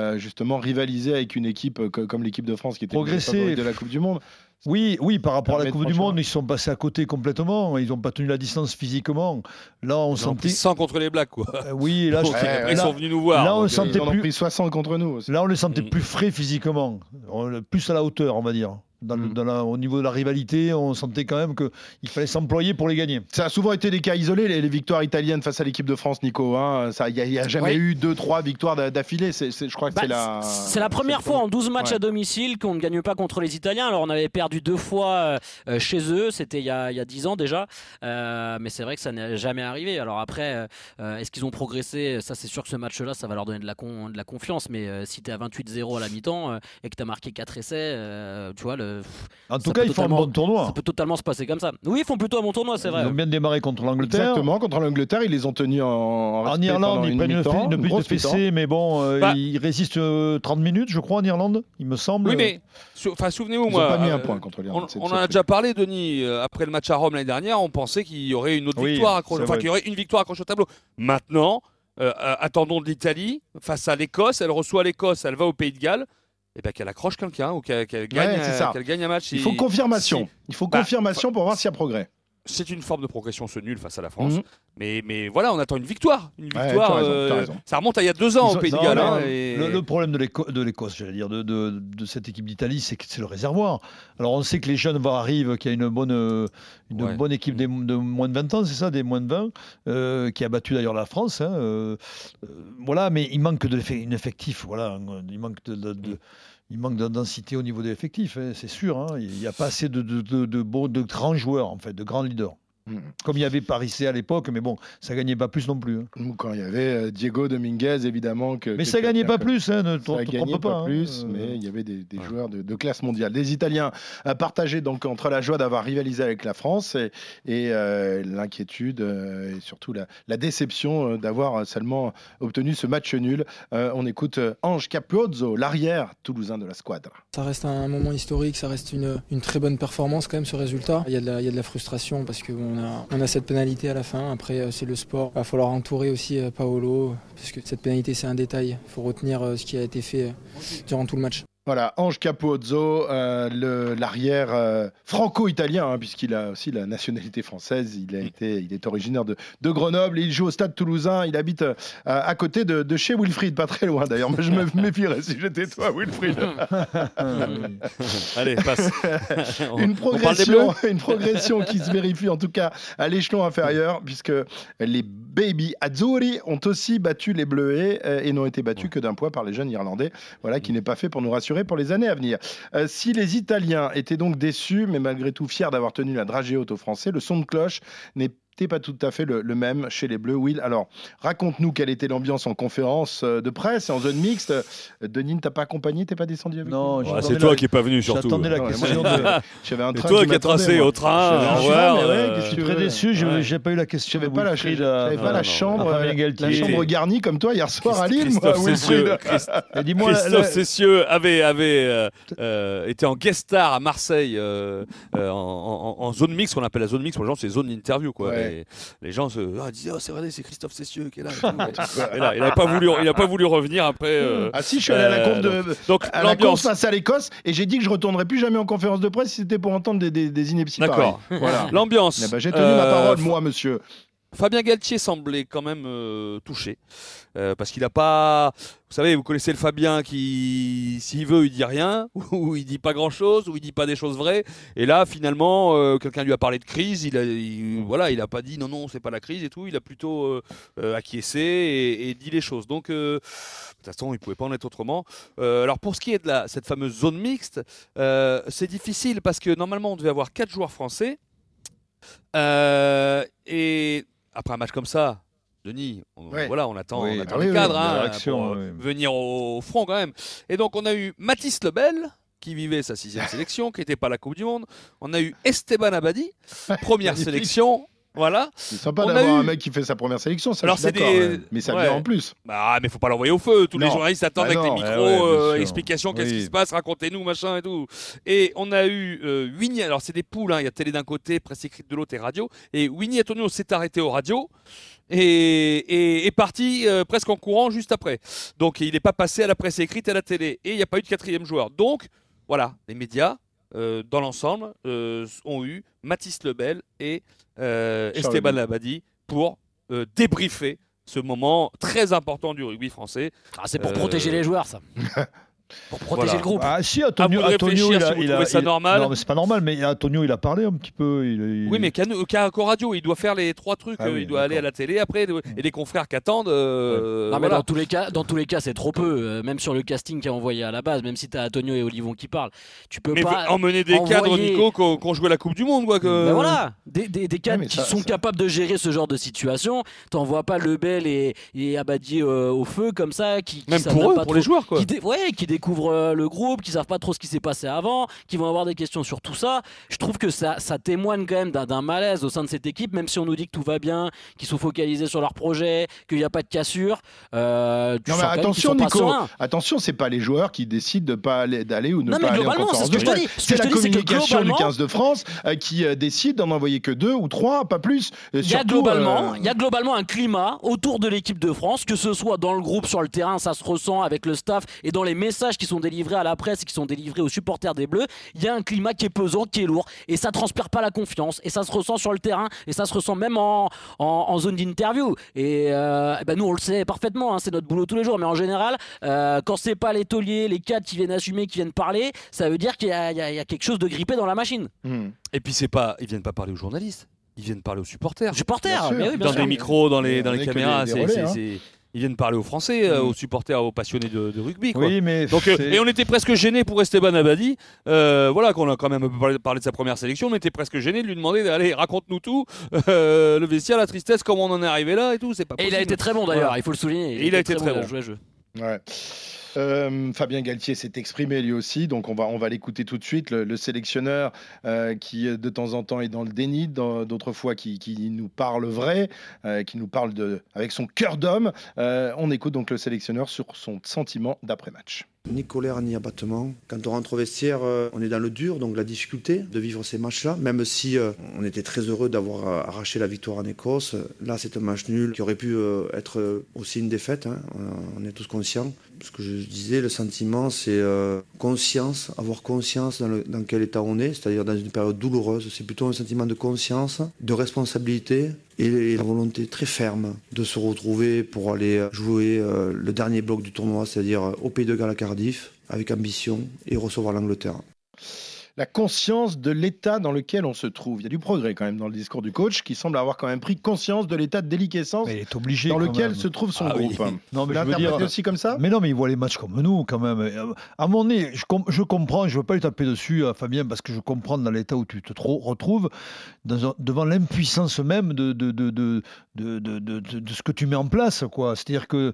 [SPEAKER 5] euh, justement rivaliser avec une équipe euh, co- comme l'équipe de France qui était
[SPEAKER 6] Progresser.
[SPEAKER 5] favorite de la Coupe du Monde.
[SPEAKER 6] Oui, oui, par rapport à la Coupe du. Monde, ils sont passés à côté complètement. Ils n'ont pas tenu la distance physiquement. Là, on
[SPEAKER 7] Ils
[SPEAKER 6] sentait.
[SPEAKER 7] pris 100 contre les Blacks, quoi.
[SPEAKER 6] Euh, oui, là, je-
[SPEAKER 5] ouais,
[SPEAKER 7] ils
[SPEAKER 6] là-
[SPEAKER 7] sont venus nous voir.
[SPEAKER 6] là, on sentait
[SPEAKER 5] Ils en ont
[SPEAKER 6] plus-
[SPEAKER 5] pris 60 contre nous aussi.
[SPEAKER 6] Là, on les sentait
[SPEAKER 7] Mm.
[SPEAKER 6] plus frais physiquement, On- plus à la hauteur, on va dire. Dans le-
[SPEAKER 5] Mm.
[SPEAKER 6] dans la- au niveau de la rivalité, on sentait quand même qu'il fallait s'employer pour les gagner.
[SPEAKER 5] Ça a souvent été des cas isolés, les, les victoires italiennes face à l'équipe de France, Nico. hein. Ça, Il n'y a, jamais
[SPEAKER 4] Ouais.
[SPEAKER 5] eu deux, trois victoires d'a- d'affilée. C'est- c'est- je crois que
[SPEAKER 4] Bah,
[SPEAKER 5] c'est la.
[SPEAKER 4] c'est la première fois en 12 matchs
[SPEAKER 5] Ouais.
[SPEAKER 4] à domicile qu'on ne gagne pas contre les Italiens. Alors on avait perdu deux fois euh, chez eux, c'était il, y a- il y a 10 ans déjà. Euh, mais c'est vrai que ça n'est jamais arrivé. Alors après, euh, euh, est-ce qu'ils ont progressé? Ça c'est sûr que ce match-là, ça va leur donner de la, con- de la confiance. Mais euh, si tu es à 28-0 à la mi-temps euh, et que tu as marqué 4 essais, euh, tu vois, le,
[SPEAKER 6] En
[SPEAKER 4] Ça
[SPEAKER 6] tout cas, ils font un bon tournoi.
[SPEAKER 4] ça peut totalement se passer comme ça. Oui, ils font plutôt un bon tournoi, c'est vrai.
[SPEAKER 6] Ils ont bien démarré contre l'Angleterre.
[SPEAKER 5] Exactement, contre l'Angleterre, ils les ont tenus en. En,
[SPEAKER 6] En Irlande, ils prennent une, une
[SPEAKER 5] grosse mi-temps.
[SPEAKER 6] fessée, mais bon, euh,
[SPEAKER 7] Bah.
[SPEAKER 6] ils résistent euh, 30 minutes, je crois, en Irlande, il me semble.
[SPEAKER 7] Oui, mais sou- souvenez-vous,
[SPEAKER 5] Ils n'ont
[SPEAKER 7] moi.
[SPEAKER 5] pas mis un
[SPEAKER 7] euh,
[SPEAKER 5] point contre l'Irlande.
[SPEAKER 7] On, en a déjà parlé, Denis, euh, après le match à Rome l'année dernière, on pensait qu'il y aurait une autre
[SPEAKER 6] Oui,
[SPEAKER 7] victoire, enfin qu'il y aurait une victoire accrochée au tableau. Maintenant, euh, euh, attendons de l'Italie face à l'Écosse. Elle reçoit l'Écosse, elle va au Pays de Galles. Et ben qu'elle accroche quelqu'un ou qu'elle gagne, euh, gagne un match.
[SPEAKER 5] Il faut confirmation.
[SPEAKER 7] si-
[SPEAKER 5] Il faut
[SPEAKER 7] Bah,
[SPEAKER 5] confirmation pour voir s'il y a progrès.
[SPEAKER 7] C'est une forme de progression ce nul face à la France.
[SPEAKER 5] Mhm.
[SPEAKER 7] Mais, mais voilà, on attend une victoire. Une
[SPEAKER 5] Ouais,
[SPEAKER 7] victoire.
[SPEAKER 5] raison,
[SPEAKER 7] euh,
[SPEAKER 5] raison.
[SPEAKER 7] ça remonte à il y a deux ans au Pays de
[SPEAKER 6] non,
[SPEAKER 7] Galles.
[SPEAKER 6] non,
[SPEAKER 7] hein, et-
[SPEAKER 6] Le, le problème de l'Éco- de l'Écosse, j'allais dire, de, de- de cette équipe d'Italie, c'est que c'est le réservoir. Alors on sait que les jeunes vont- arrivent, qu'il y a une bonne, une
[SPEAKER 7] Ouais.
[SPEAKER 6] bonne équipe des, de moins de 20 ans, c'est ça, des moins de 20, euh, qui a battu d'ailleurs la France. hein, euh, voilà, mais il manque de un effectif. Voilà, il manque de, de- de- il manque de au niveau des effectifs, hein, c'est sûr. hein. il n'y a pas assez de, de, de, de de grands joueurs, en fait, de grands leaders.
[SPEAKER 5] Mhm.
[SPEAKER 6] Comme il y avait Paris C à l'époque, mais bon, ça gagnait pas plus non plus. hein.
[SPEAKER 5] Ou Quand il y avait euh, Diego Dominguez, évidemment. Que,
[SPEAKER 6] Mais
[SPEAKER 5] que-
[SPEAKER 6] ça
[SPEAKER 5] que-
[SPEAKER 6] gagnait
[SPEAKER 5] que-
[SPEAKER 6] pas plus, hein, ne
[SPEAKER 5] Ça gagnait pas,
[SPEAKER 6] pas. hein.
[SPEAKER 5] plus,
[SPEAKER 6] Euh,
[SPEAKER 5] mais il y avait des, des
[SPEAKER 7] Ouais.
[SPEAKER 5] joueurs de, de classe mondiale. Des Italiens à partager donc entre la joie d'avoir rivalisé avec la France et, et, euh, l'inquiétude euh, et surtout la, la déception euh, d'avoir seulement obtenu ce match nul. Euh, on écoute euh, Ange Capozzo, l'arrière toulousain de la squadre.
[SPEAKER 8] Ça reste un moment historique, ça reste une, une très bonne performance quand même ce résultat. Il y a de la, il y a de la frustration parce on a cette pénalité à la fin. Après euh, c'est le sport. Il va falloir entourer aussi euh, Paolo parce que cette pénalité c'est un détail. Il faut retenir euh, ce qui a été fait durant tout le match.
[SPEAKER 5] Voilà, Ange Capozzo, euh, l'arrière euh, franco-italien, hein, puisqu'il a aussi la nationalité française. Il, a été, il est originaire de, de Grenoble et il joue au stade toulousain. Il habite euh, à côté de, de chez Wilfried, pas très loin d'ailleurs. Mais je me méfierais si j'étais toi, Wilfried.
[SPEAKER 7] Allez, passe.
[SPEAKER 5] Une, progression, une progression qui se vérifie en tout cas à l'échelon inférieur, puisque les Baby Azzurri ont aussi battu les Bleuets euh, et n'ont été battus que d'un point par les jeunes Irlandais. Voilà, qui n'est pas fait pour nous rassurer pour les années à venir. Euh, si les Italiens étaient donc déçus, mais malgré tout fiers d'avoir tenu la dragée haute aux Français, le son de cloche n'est pas tout à fait le, le même chez les Bleus. Will, alors raconte-nous quelle était l'ambiance en conférence euh, de presse et en zone mixte. Euh, Denis, ne t'a pas accompagné, t'es pas descendu avec
[SPEAKER 6] Non, j'ai-
[SPEAKER 7] Ouais, c'est toi
[SPEAKER 6] la-
[SPEAKER 7] qui n'es pas venu surtout.
[SPEAKER 6] J'attendais la question
[SPEAKER 5] j'avais-
[SPEAKER 6] de.
[SPEAKER 5] J'avais un
[SPEAKER 7] C'est
[SPEAKER 5] train
[SPEAKER 7] toi
[SPEAKER 5] qui
[SPEAKER 7] as tracé
[SPEAKER 5] moi.
[SPEAKER 7] au train. Au revoir,
[SPEAKER 6] Je suis très déçu, n'ai pas eu la question.
[SPEAKER 5] J'avais pas la, j'avais pas la
[SPEAKER 7] non,
[SPEAKER 5] chambre, la chambre garnie comme toi hier soir à Lille,
[SPEAKER 6] dis-moi,
[SPEAKER 7] Christophe Cessieux avait, avait euh, été en guest star à Marseille en zone mixte, qu'on appelle la zone mixte. Pour les gens, c'est zone interview. Quoi.
[SPEAKER 5] Ouais.
[SPEAKER 7] Et les gens se ah, disaient oh, c'est vrai, c'est Christophe Cessieux qui est là. et il n'a pas, voulu- il a pas voulu revenir après. euh,
[SPEAKER 5] Ah si, je suis allé à la
[SPEAKER 7] euh,
[SPEAKER 5] conf de,
[SPEAKER 7] donc,
[SPEAKER 5] à la conf
[SPEAKER 7] l'ambiance.
[SPEAKER 5] face à l'Écosse et j'ai dit que je retournerais plus jamais en conférence de presse si c'était pour entendre des, des, des inepties
[SPEAKER 7] D'accord.
[SPEAKER 5] Voilà.
[SPEAKER 7] L'ambiance.
[SPEAKER 5] Eh ben, j'ai tenu ma
[SPEAKER 7] Euh,
[SPEAKER 5] parole, moi, monsieur.
[SPEAKER 7] Fabien Galtier semblait quand même euh, touché. euh, parce qu'il n'a pas. Vous savez, vous connaissez le Fabien qui, s'il veut, il dit rien, ou il dit pas grand chose, ou il dit pas des choses vraies. Et là, finalement, euh, quelqu'un lui a parlé de crise. Il a, il- voilà, il pas dit non, non, c'est pas la crise et tout. Il a plutôt acquiescé et, dit les choses. Donc, de toute façon, il pouvait pas en être autrement. Alors, pour ce qui est de la, cette fameuse zone mixte, c'est difficile parce que normalement, on devait avoir quatre joueurs français. Et après un match comme ça, Denis, on,
[SPEAKER 5] Ouais.
[SPEAKER 7] voilà, on attend,
[SPEAKER 6] Oui,
[SPEAKER 7] on attend
[SPEAKER 5] ah
[SPEAKER 7] les
[SPEAKER 5] oui, oui,
[SPEAKER 7] cadres
[SPEAKER 6] la
[SPEAKER 7] hein,
[SPEAKER 6] réaction,
[SPEAKER 7] pour euh,
[SPEAKER 6] oui.
[SPEAKER 7] venir au front quand même. Et donc on a eu Mathis Lebel qui vivait sa sixième sélection, qui n'était pas à la Coupe du Monde. On a eu Esteban Abadi, première sélection. Voilà.
[SPEAKER 5] C'est sympa d'avoir
[SPEAKER 7] eu-
[SPEAKER 5] un mec qui fait sa première sélection, ça
[SPEAKER 7] Alors,
[SPEAKER 5] je suis
[SPEAKER 7] des-
[SPEAKER 5] ouais. Mais ça
[SPEAKER 7] ouais.
[SPEAKER 5] vient en plus.
[SPEAKER 7] Bah, mais faut pas l'envoyer au feu. Tous les journalistes attendent
[SPEAKER 5] Bah
[SPEAKER 7] avec les micros,
[SPEAKER 6] ouais,
[SPEAKER 7] euh, explications, qu'est-ce qui se passe, racontez-nous, machin et tout. Et on a eu euh, Winnie, alors c'est des poules, hein, il y a télé d'un côté, presse écrite de l'autre et radio. Et Winnie Antonio s'est arrêté aux radios et, et est parti euh, presque en courant juste après. Donc il n'est pas passé à la presse écrite et à la télé. Et il n'y a pas eu de quatrième joueur. Donc voilà, les médias euh, dans l'ensemble, euh, ont eu Mathis Lebel et euh, Esteban. Labadi pour euh, débriefer ce moment très important du rugby français.
[SPEAKER 4] Ah, c'est pour
[SPEAKER 7] Euh,
[SPEAKER 4] protéger les joueurs, ça. pour protéger
[SPEAKER 7] voilà.
[SPEAKER 4] le groupe.
[SPEAKER 6] Ah si, Antonio, Antonio, il a,
[SPEAKER 7] si
[SPEAKER 6] il a-
[SPEAKER 7] ça
[SPEAKER 6] il-
[SPEAKER 7] normal.
[SPEAKER 6] Non, mais c'est pas normal. Mais Antonio, il a parlé un petit peu. il- il-
[SPEAKER 7] Oui, mais Caraco Radio, il doit faire les trois trucs.
[SPEAKER 6] Ah
[SPEAKER 7] euh,
[SPEAKER 6] oui,
[SPEAKER 7] il doit aller à la télé après, et les confrères qui attendent. euh,
[SPEAKER 4] Non, mais
[SPEAKER 7] voilà.
[SPEAKER 4] dans tous les cas, dans tous les cas, c'est trop peu. Euh, même sur le casting qui est envoyé à la base, même si t'as Antonio et Olivon qui parlent, tu peux
[SPEAKER 7] Mais
[SPEAKER 4] pas
[SPEAKER 7] emmener des
[SPEAKER 4] envoyer-
[SPEAKER 7] cadres, Nico, qui ont qui ont joué la Coupe du Monde, quoi. Que...
[SPEAKER 4] Ben voilà, des, des, des cadres qui
[SPEAKER 5] ça-
[SPEAKER 4] sont
[SPEAKER 5] ça-
[SPEAKER 4] capables de gérer ce genre de situation. T'envoies pas Lebel et, et Abadi euh, au feu comme ça, qui, qui
[SPEAKER 7] Même pour eux,
[SPEAKER 4] pas
[SPEAKER 7] pour
[SPEAKER 4] trop-
[SPEAKER 7] les joueurs, quoi.
[SPEAKER 4] Qui, dé- ouais, qui découvrent euh, le groupe, qui savent pas trop ce qui s'est passé avant, qui vont avoir des questions sur tout ça. Je trouve que ça, ça témoigne quand même d'un malaise au sein de cette équipe, même si on nous dit que tout va bien, qu'ils sont focalisés sur leur projet, qu'il n'y a pas de cassure. Euh,
[SPEAKER 5] Non mais attention Nico, attention, c'est pas les joueurs qui décident de pas aller d'aller ou ne
[SPEAKER 4] Non, mais
[SPEAKER 5] pas aller en conférence de presse. C'est la communication du
[SPEAKER 4] globalement-
[SPEAKER 5] 15 de France euh, qui euh, décide d'en envoyer que deux ou trois, pas plus. Et
[SPEAKER 4] Il y, a globalement,
[SPEAKER 5] euh,
[SPEAKER 4] il y a globalement un climat autour de l'équipe de France, que ce soit dans le groupe, sur le terrain, ça se ressent avec le staff et dans les messages qui sont délivrés à la presse et qui sont délivrés aux supporters des Bleus. Il y a un climat qui est pesant, qui est lourd et ça transpire pas la confiance et ça se ressent sur le terrain et ça se ressent même en, en, en zone d'interview. Et euh, eh ben nous, on le sait parfaitement, hein, c'est notre boulot tous les jours, mais en général, euh, quand c'est pas les tauliers, les cadres qui viennent assumer, qui viennent parler, ça veut dire qu'il y, a- y y quelque chose de grippé dans la machine.
[SPEAKER 5] hmm.
[SPEAKER 7] Et puis, c'est pas, ils viennent pas parler aux journalistes, ils viennent parler aux supporters.
[SPEAKER 4] Supporters,
[SPEAKER 5] Bien sûr.
[SPEAKER 4] mais oui, bien
[SPEAKER 7] dans
[SPEAKER 4] sûr.
[SPEAKER 7] des micros, dans les, dans les caméras. c'est-
[SPEAKER 5] hein.
[SPEAKER 7] Ils viennent parler aux Français, euh,
[SPEAKER 5] Mm.
[SPEAKER 7] aux supporters, aux passionnés de, de rugby. Quoi.
[SPEAKER 6] Oui, mais
[SPEAKER 7] Donc, euh, et on était presque gêné pour Esteban Abadi. Euh, voilà, qu'on a quand même un peu parlé, parlé de sa première sélection. On était presque gêné de lui demander allez, raconte-nous tout. Euh, le vestiaire, la tristesse, comment on en est arrivé là et tout. C'est pas
[SPEAKER 4] Et il a été très bon d'ailleurs,
[SPEAKER 7] Voilà.
[SPEAKER 4] il faut le souligner.
[SPEAKER 7] Il a été très
[SPEAKER 4] il a
[SPEAKER 7] bon.
[SPEAKER 4] joué le jeu.
[SPEAKER 5] Ouais. Euh, Fabien Galtier s'est exprimé lui aussi, donc on va, on va l'écouter tout de suite. Le, le sélectionneur euh, qui euh, de temps en temps est dans le déni, d'autres fois qui, nous parle vrai, qui nous parle de, avec son cœur d'homme. On écoute donc le sélectionneur sur son sentiment d'après-match.
[SPEAKER 10] Ni colère ni abattement. Quand on rentre au vestiaire, euh, on est dans le dur, donc la difficulté de vivre ces matchs-là, même si euh, on était très heureux d'avoir euh, arraché la victoire en Écosse. Là, c'est un match nul qui aurait pu être aussi une défaite, hein. on est tous conscients. Ce que je disais, le sentiment, c'est conscience, avoir conscience dans quel état on est, c'est-à-dire dans une période douloureuse. C'est plutôt un sentiment de conscience, de responsabilité et, la volonté très ferme de se retrouver pour aller jouer euh, le dernier bloc du tournoi, c'est-à-dire euh, au Pays de Galles à Cardiff, avec ambition et recevoir l'Angleterre.
[SPEAKER 5] La conscience de l'état dans lequel on se trouve. Il y a du progrès quand même dans le discours du coach qui semble avoir quand même pris conscience de l'état de déliquescence
[SPEAKER 6] mais il est obligé.
[SPEAKER 5] dans lequel se trouve son
[SPEAKER 7] Ah oui.
[SPEAKER 5] groupe.
[SPEAKER 6] Non,
[SPEAKER 5] Vous
[SPEAKER 6] mais je dire.
[SPEAKER 5] aussi comme ça
[SPEAKER 6] Mais non, mais il voit les matchs comme nous, quand même. À mon nez, je, com- je comprends, je ne veux pas lui taper dessus, euh, Fabien, parce que je comprends dans l'état où tu te tro- retrouves, dans un- devant l'impuissance même de, de, de, de, de, ce que tu mets en place. C'est-à-dire que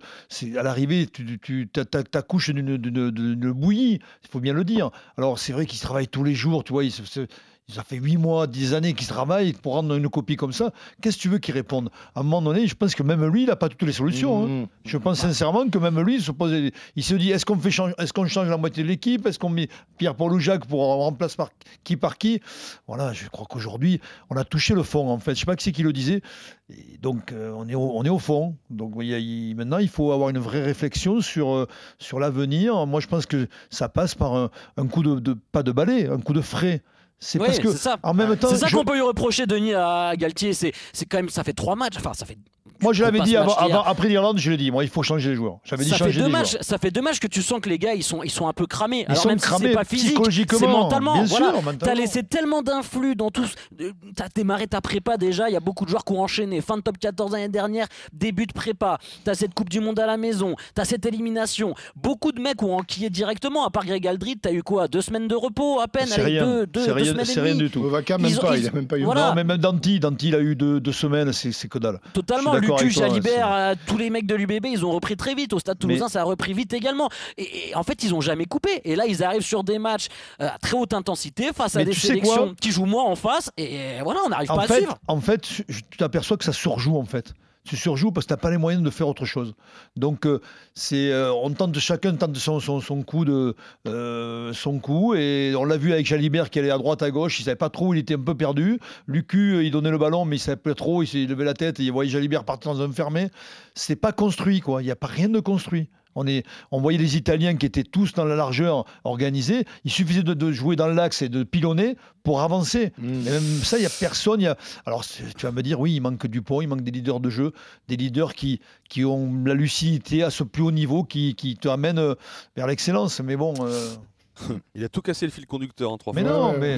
[SPEAKER 6] à l'arrivée, tu, tu t'accouches d'une bouillie, il faut bien le dire. Alors, c'est vrai qu'ils travaillent tous les jours, tu vois, ils se- se- ça fait 8 mois, 10 années qu'ils travaillent pour rendre une copie comme ça. Qu'est-ce que tu veux qu'ils répondent À un moment donné, je pense que même lui, il n'a pas toutes les solutions. hein.
[SPEAKER 5] Mmh.
[SPEAKER 6] Je pense sincèrement que même lui il se, pose, il se dit est-ce qu'on fait change- est-ce qu'on change la moitié de l'équipe? Est-ce qu'on met Pierre-Paul ou Jacques pour on remplace par qui par qui? Voilà, je crois qu'aujourd'hui on a touché le fond en fait. Je sais pas qui c'est qui le disait. Et donc euh, on est au, on est au fond. Donc il il- maintenant il faut avoir une vraie réflexion sur euh, sur l'avenir. Moi je pense que ça passe par un, un coup de, de- pas de balai, un coup de frais. C'est
[SPEAKER 4] Ouais,
[SPEAKER 6] parce que
[SPEAKER 4] c'est ça.
[SPEAKER 6] en même temps,
[SPEAKER 4] C'est ça
[SPEAKER 6] je-
[SPEAKER 4] qu'on peut lui reprocher, Denis, à Galtier. C'est c'est quand même, ça fait trois matchs. Enfin, ça fait.
[SPEAKER 6] Moi je l'avais dit avant, après l'Irlande, je l'ai dit. Moi il faut changer les joueurs. J'avais dit
[SPEAKER 4] Ça fait,
[SPEAKER 6] changer les
[SPEAKER 4] matchs,
[SPEAKER 6] joueurs.
[SPEAKER 4] ça fait deux matchs que tu sens que les gars ils sont, ils sont un peu cramés.
[SPEAKER 6] Ils
[SPEAKER 4] Alors
[SPEAKER 6] sont
[SPEAKER 4] même si
[SPEAKER 6] cramés
[SPEAKER 4] c'est pas physique,
[SPEAKER 6] psychologiquement,
[SPEAKER 4] c'est mentalement.
[SPEAKER 6] bien
[SPEAKER 4] voilà.
[SPEAKER 6] sûr, mentalement.
[SPEAKER 4] T'as laissé tellement d'influx dans tout. ce- euh, T'as démarré ta prépa déjà. Il y a beaucoup de joueurs qui ont enchaîné. Fin de top 14 l'année dernière, début de prépa. T'as cette Coupe du Monde à la maison. T'as cette élimination. Beaucoup de mecs ont enquillé directement. À part Greg Aldrit, t'as eu quoi? Deux semaines de repos à peine?
[SPEAKER 6] C'est
[SPEAKER 4] avec
[SPEAKER 6] rien.
[SPEAKER 4] deux, deux,
[SPEAKER 6] C'est
[SPEAKER 4] deux
[SPEAKER 6] rien,
[SPEAKER 4] semaines et
[SPEAKER 6] rien du tout.
[SPEAKER 5] Ovaka, même
[SPEAKER 4] Ils ont-
[SPEAKER 5] pas,
[SPEAKER 4] ils-
[SPEAKER 5] il a même pas eu
[SPEAKER 4] voilà.
[SPEAKER 6] Non, mais même Danti, Danti, il a eu deux, deux semaines, c'est que dalle.
[SPEAKER 4] Totalement,
[SPEAKER 6] Je toi,
[SPEAKER 4] Jalibert, euh, tous les mecs de l'UBB, ils ont repris très vite. Au Stade
[SPEAKER 6] Mais-
[SPEAKER 4] Toulousain, ça a repris vite également. Et, et en fait, ils ont jamais coupé. Et là, ils arrivent sur des matchs euh, à très haute intensité face à des sélections qui jouent moins en face. Et voilà, on n'arrive pas à suivre.
[SPEAKER 6] en fait, tu t'aperçois que ça surjoue en fait. Tu surjoues parce que tu n'as pas les moyens de faire autre chose. Donc, euh, c'est, euh, on tente chacun tente son, son, son coup de euh, son coup et on l'a vu avec Jalibert qui allait à droite à gauche, il savait pas trop, il était un peu perdu. Lucu, il donnait le ballon mais il savait pas trop, il s'est levé la tête et il voyait Jalibert partir dans un fermé. C'est pas construit quoi, il n'y a pas rien de construit. On, est, on voyait les Italiens qui étaient tous dans la largeur organisée. Il suffisait de, de jouer dans l'axe et de pilonner pour avancer.
[SPEAKER 5] Mm.
[SPEAKER 6] Et même ça, il n'y a personne. il Y a... Alors, tu vas me dire, oui, il manque du pont, il manque des leaders de jeu, des leaders qui, qui ont la lucidité à ce plus haut niveau, qui, qui te amènent euh, vers l'excellence. Mais bon. euh,
[SPEAKER 7] Il a tout cassé le fil conducteur en trois
[SPEAKER 6] Mais
[SPEAKER 7] fois.
[SPEAKER 6] non,
[SPEAKER 5] Ouais,
[SPEAKER 6] mais.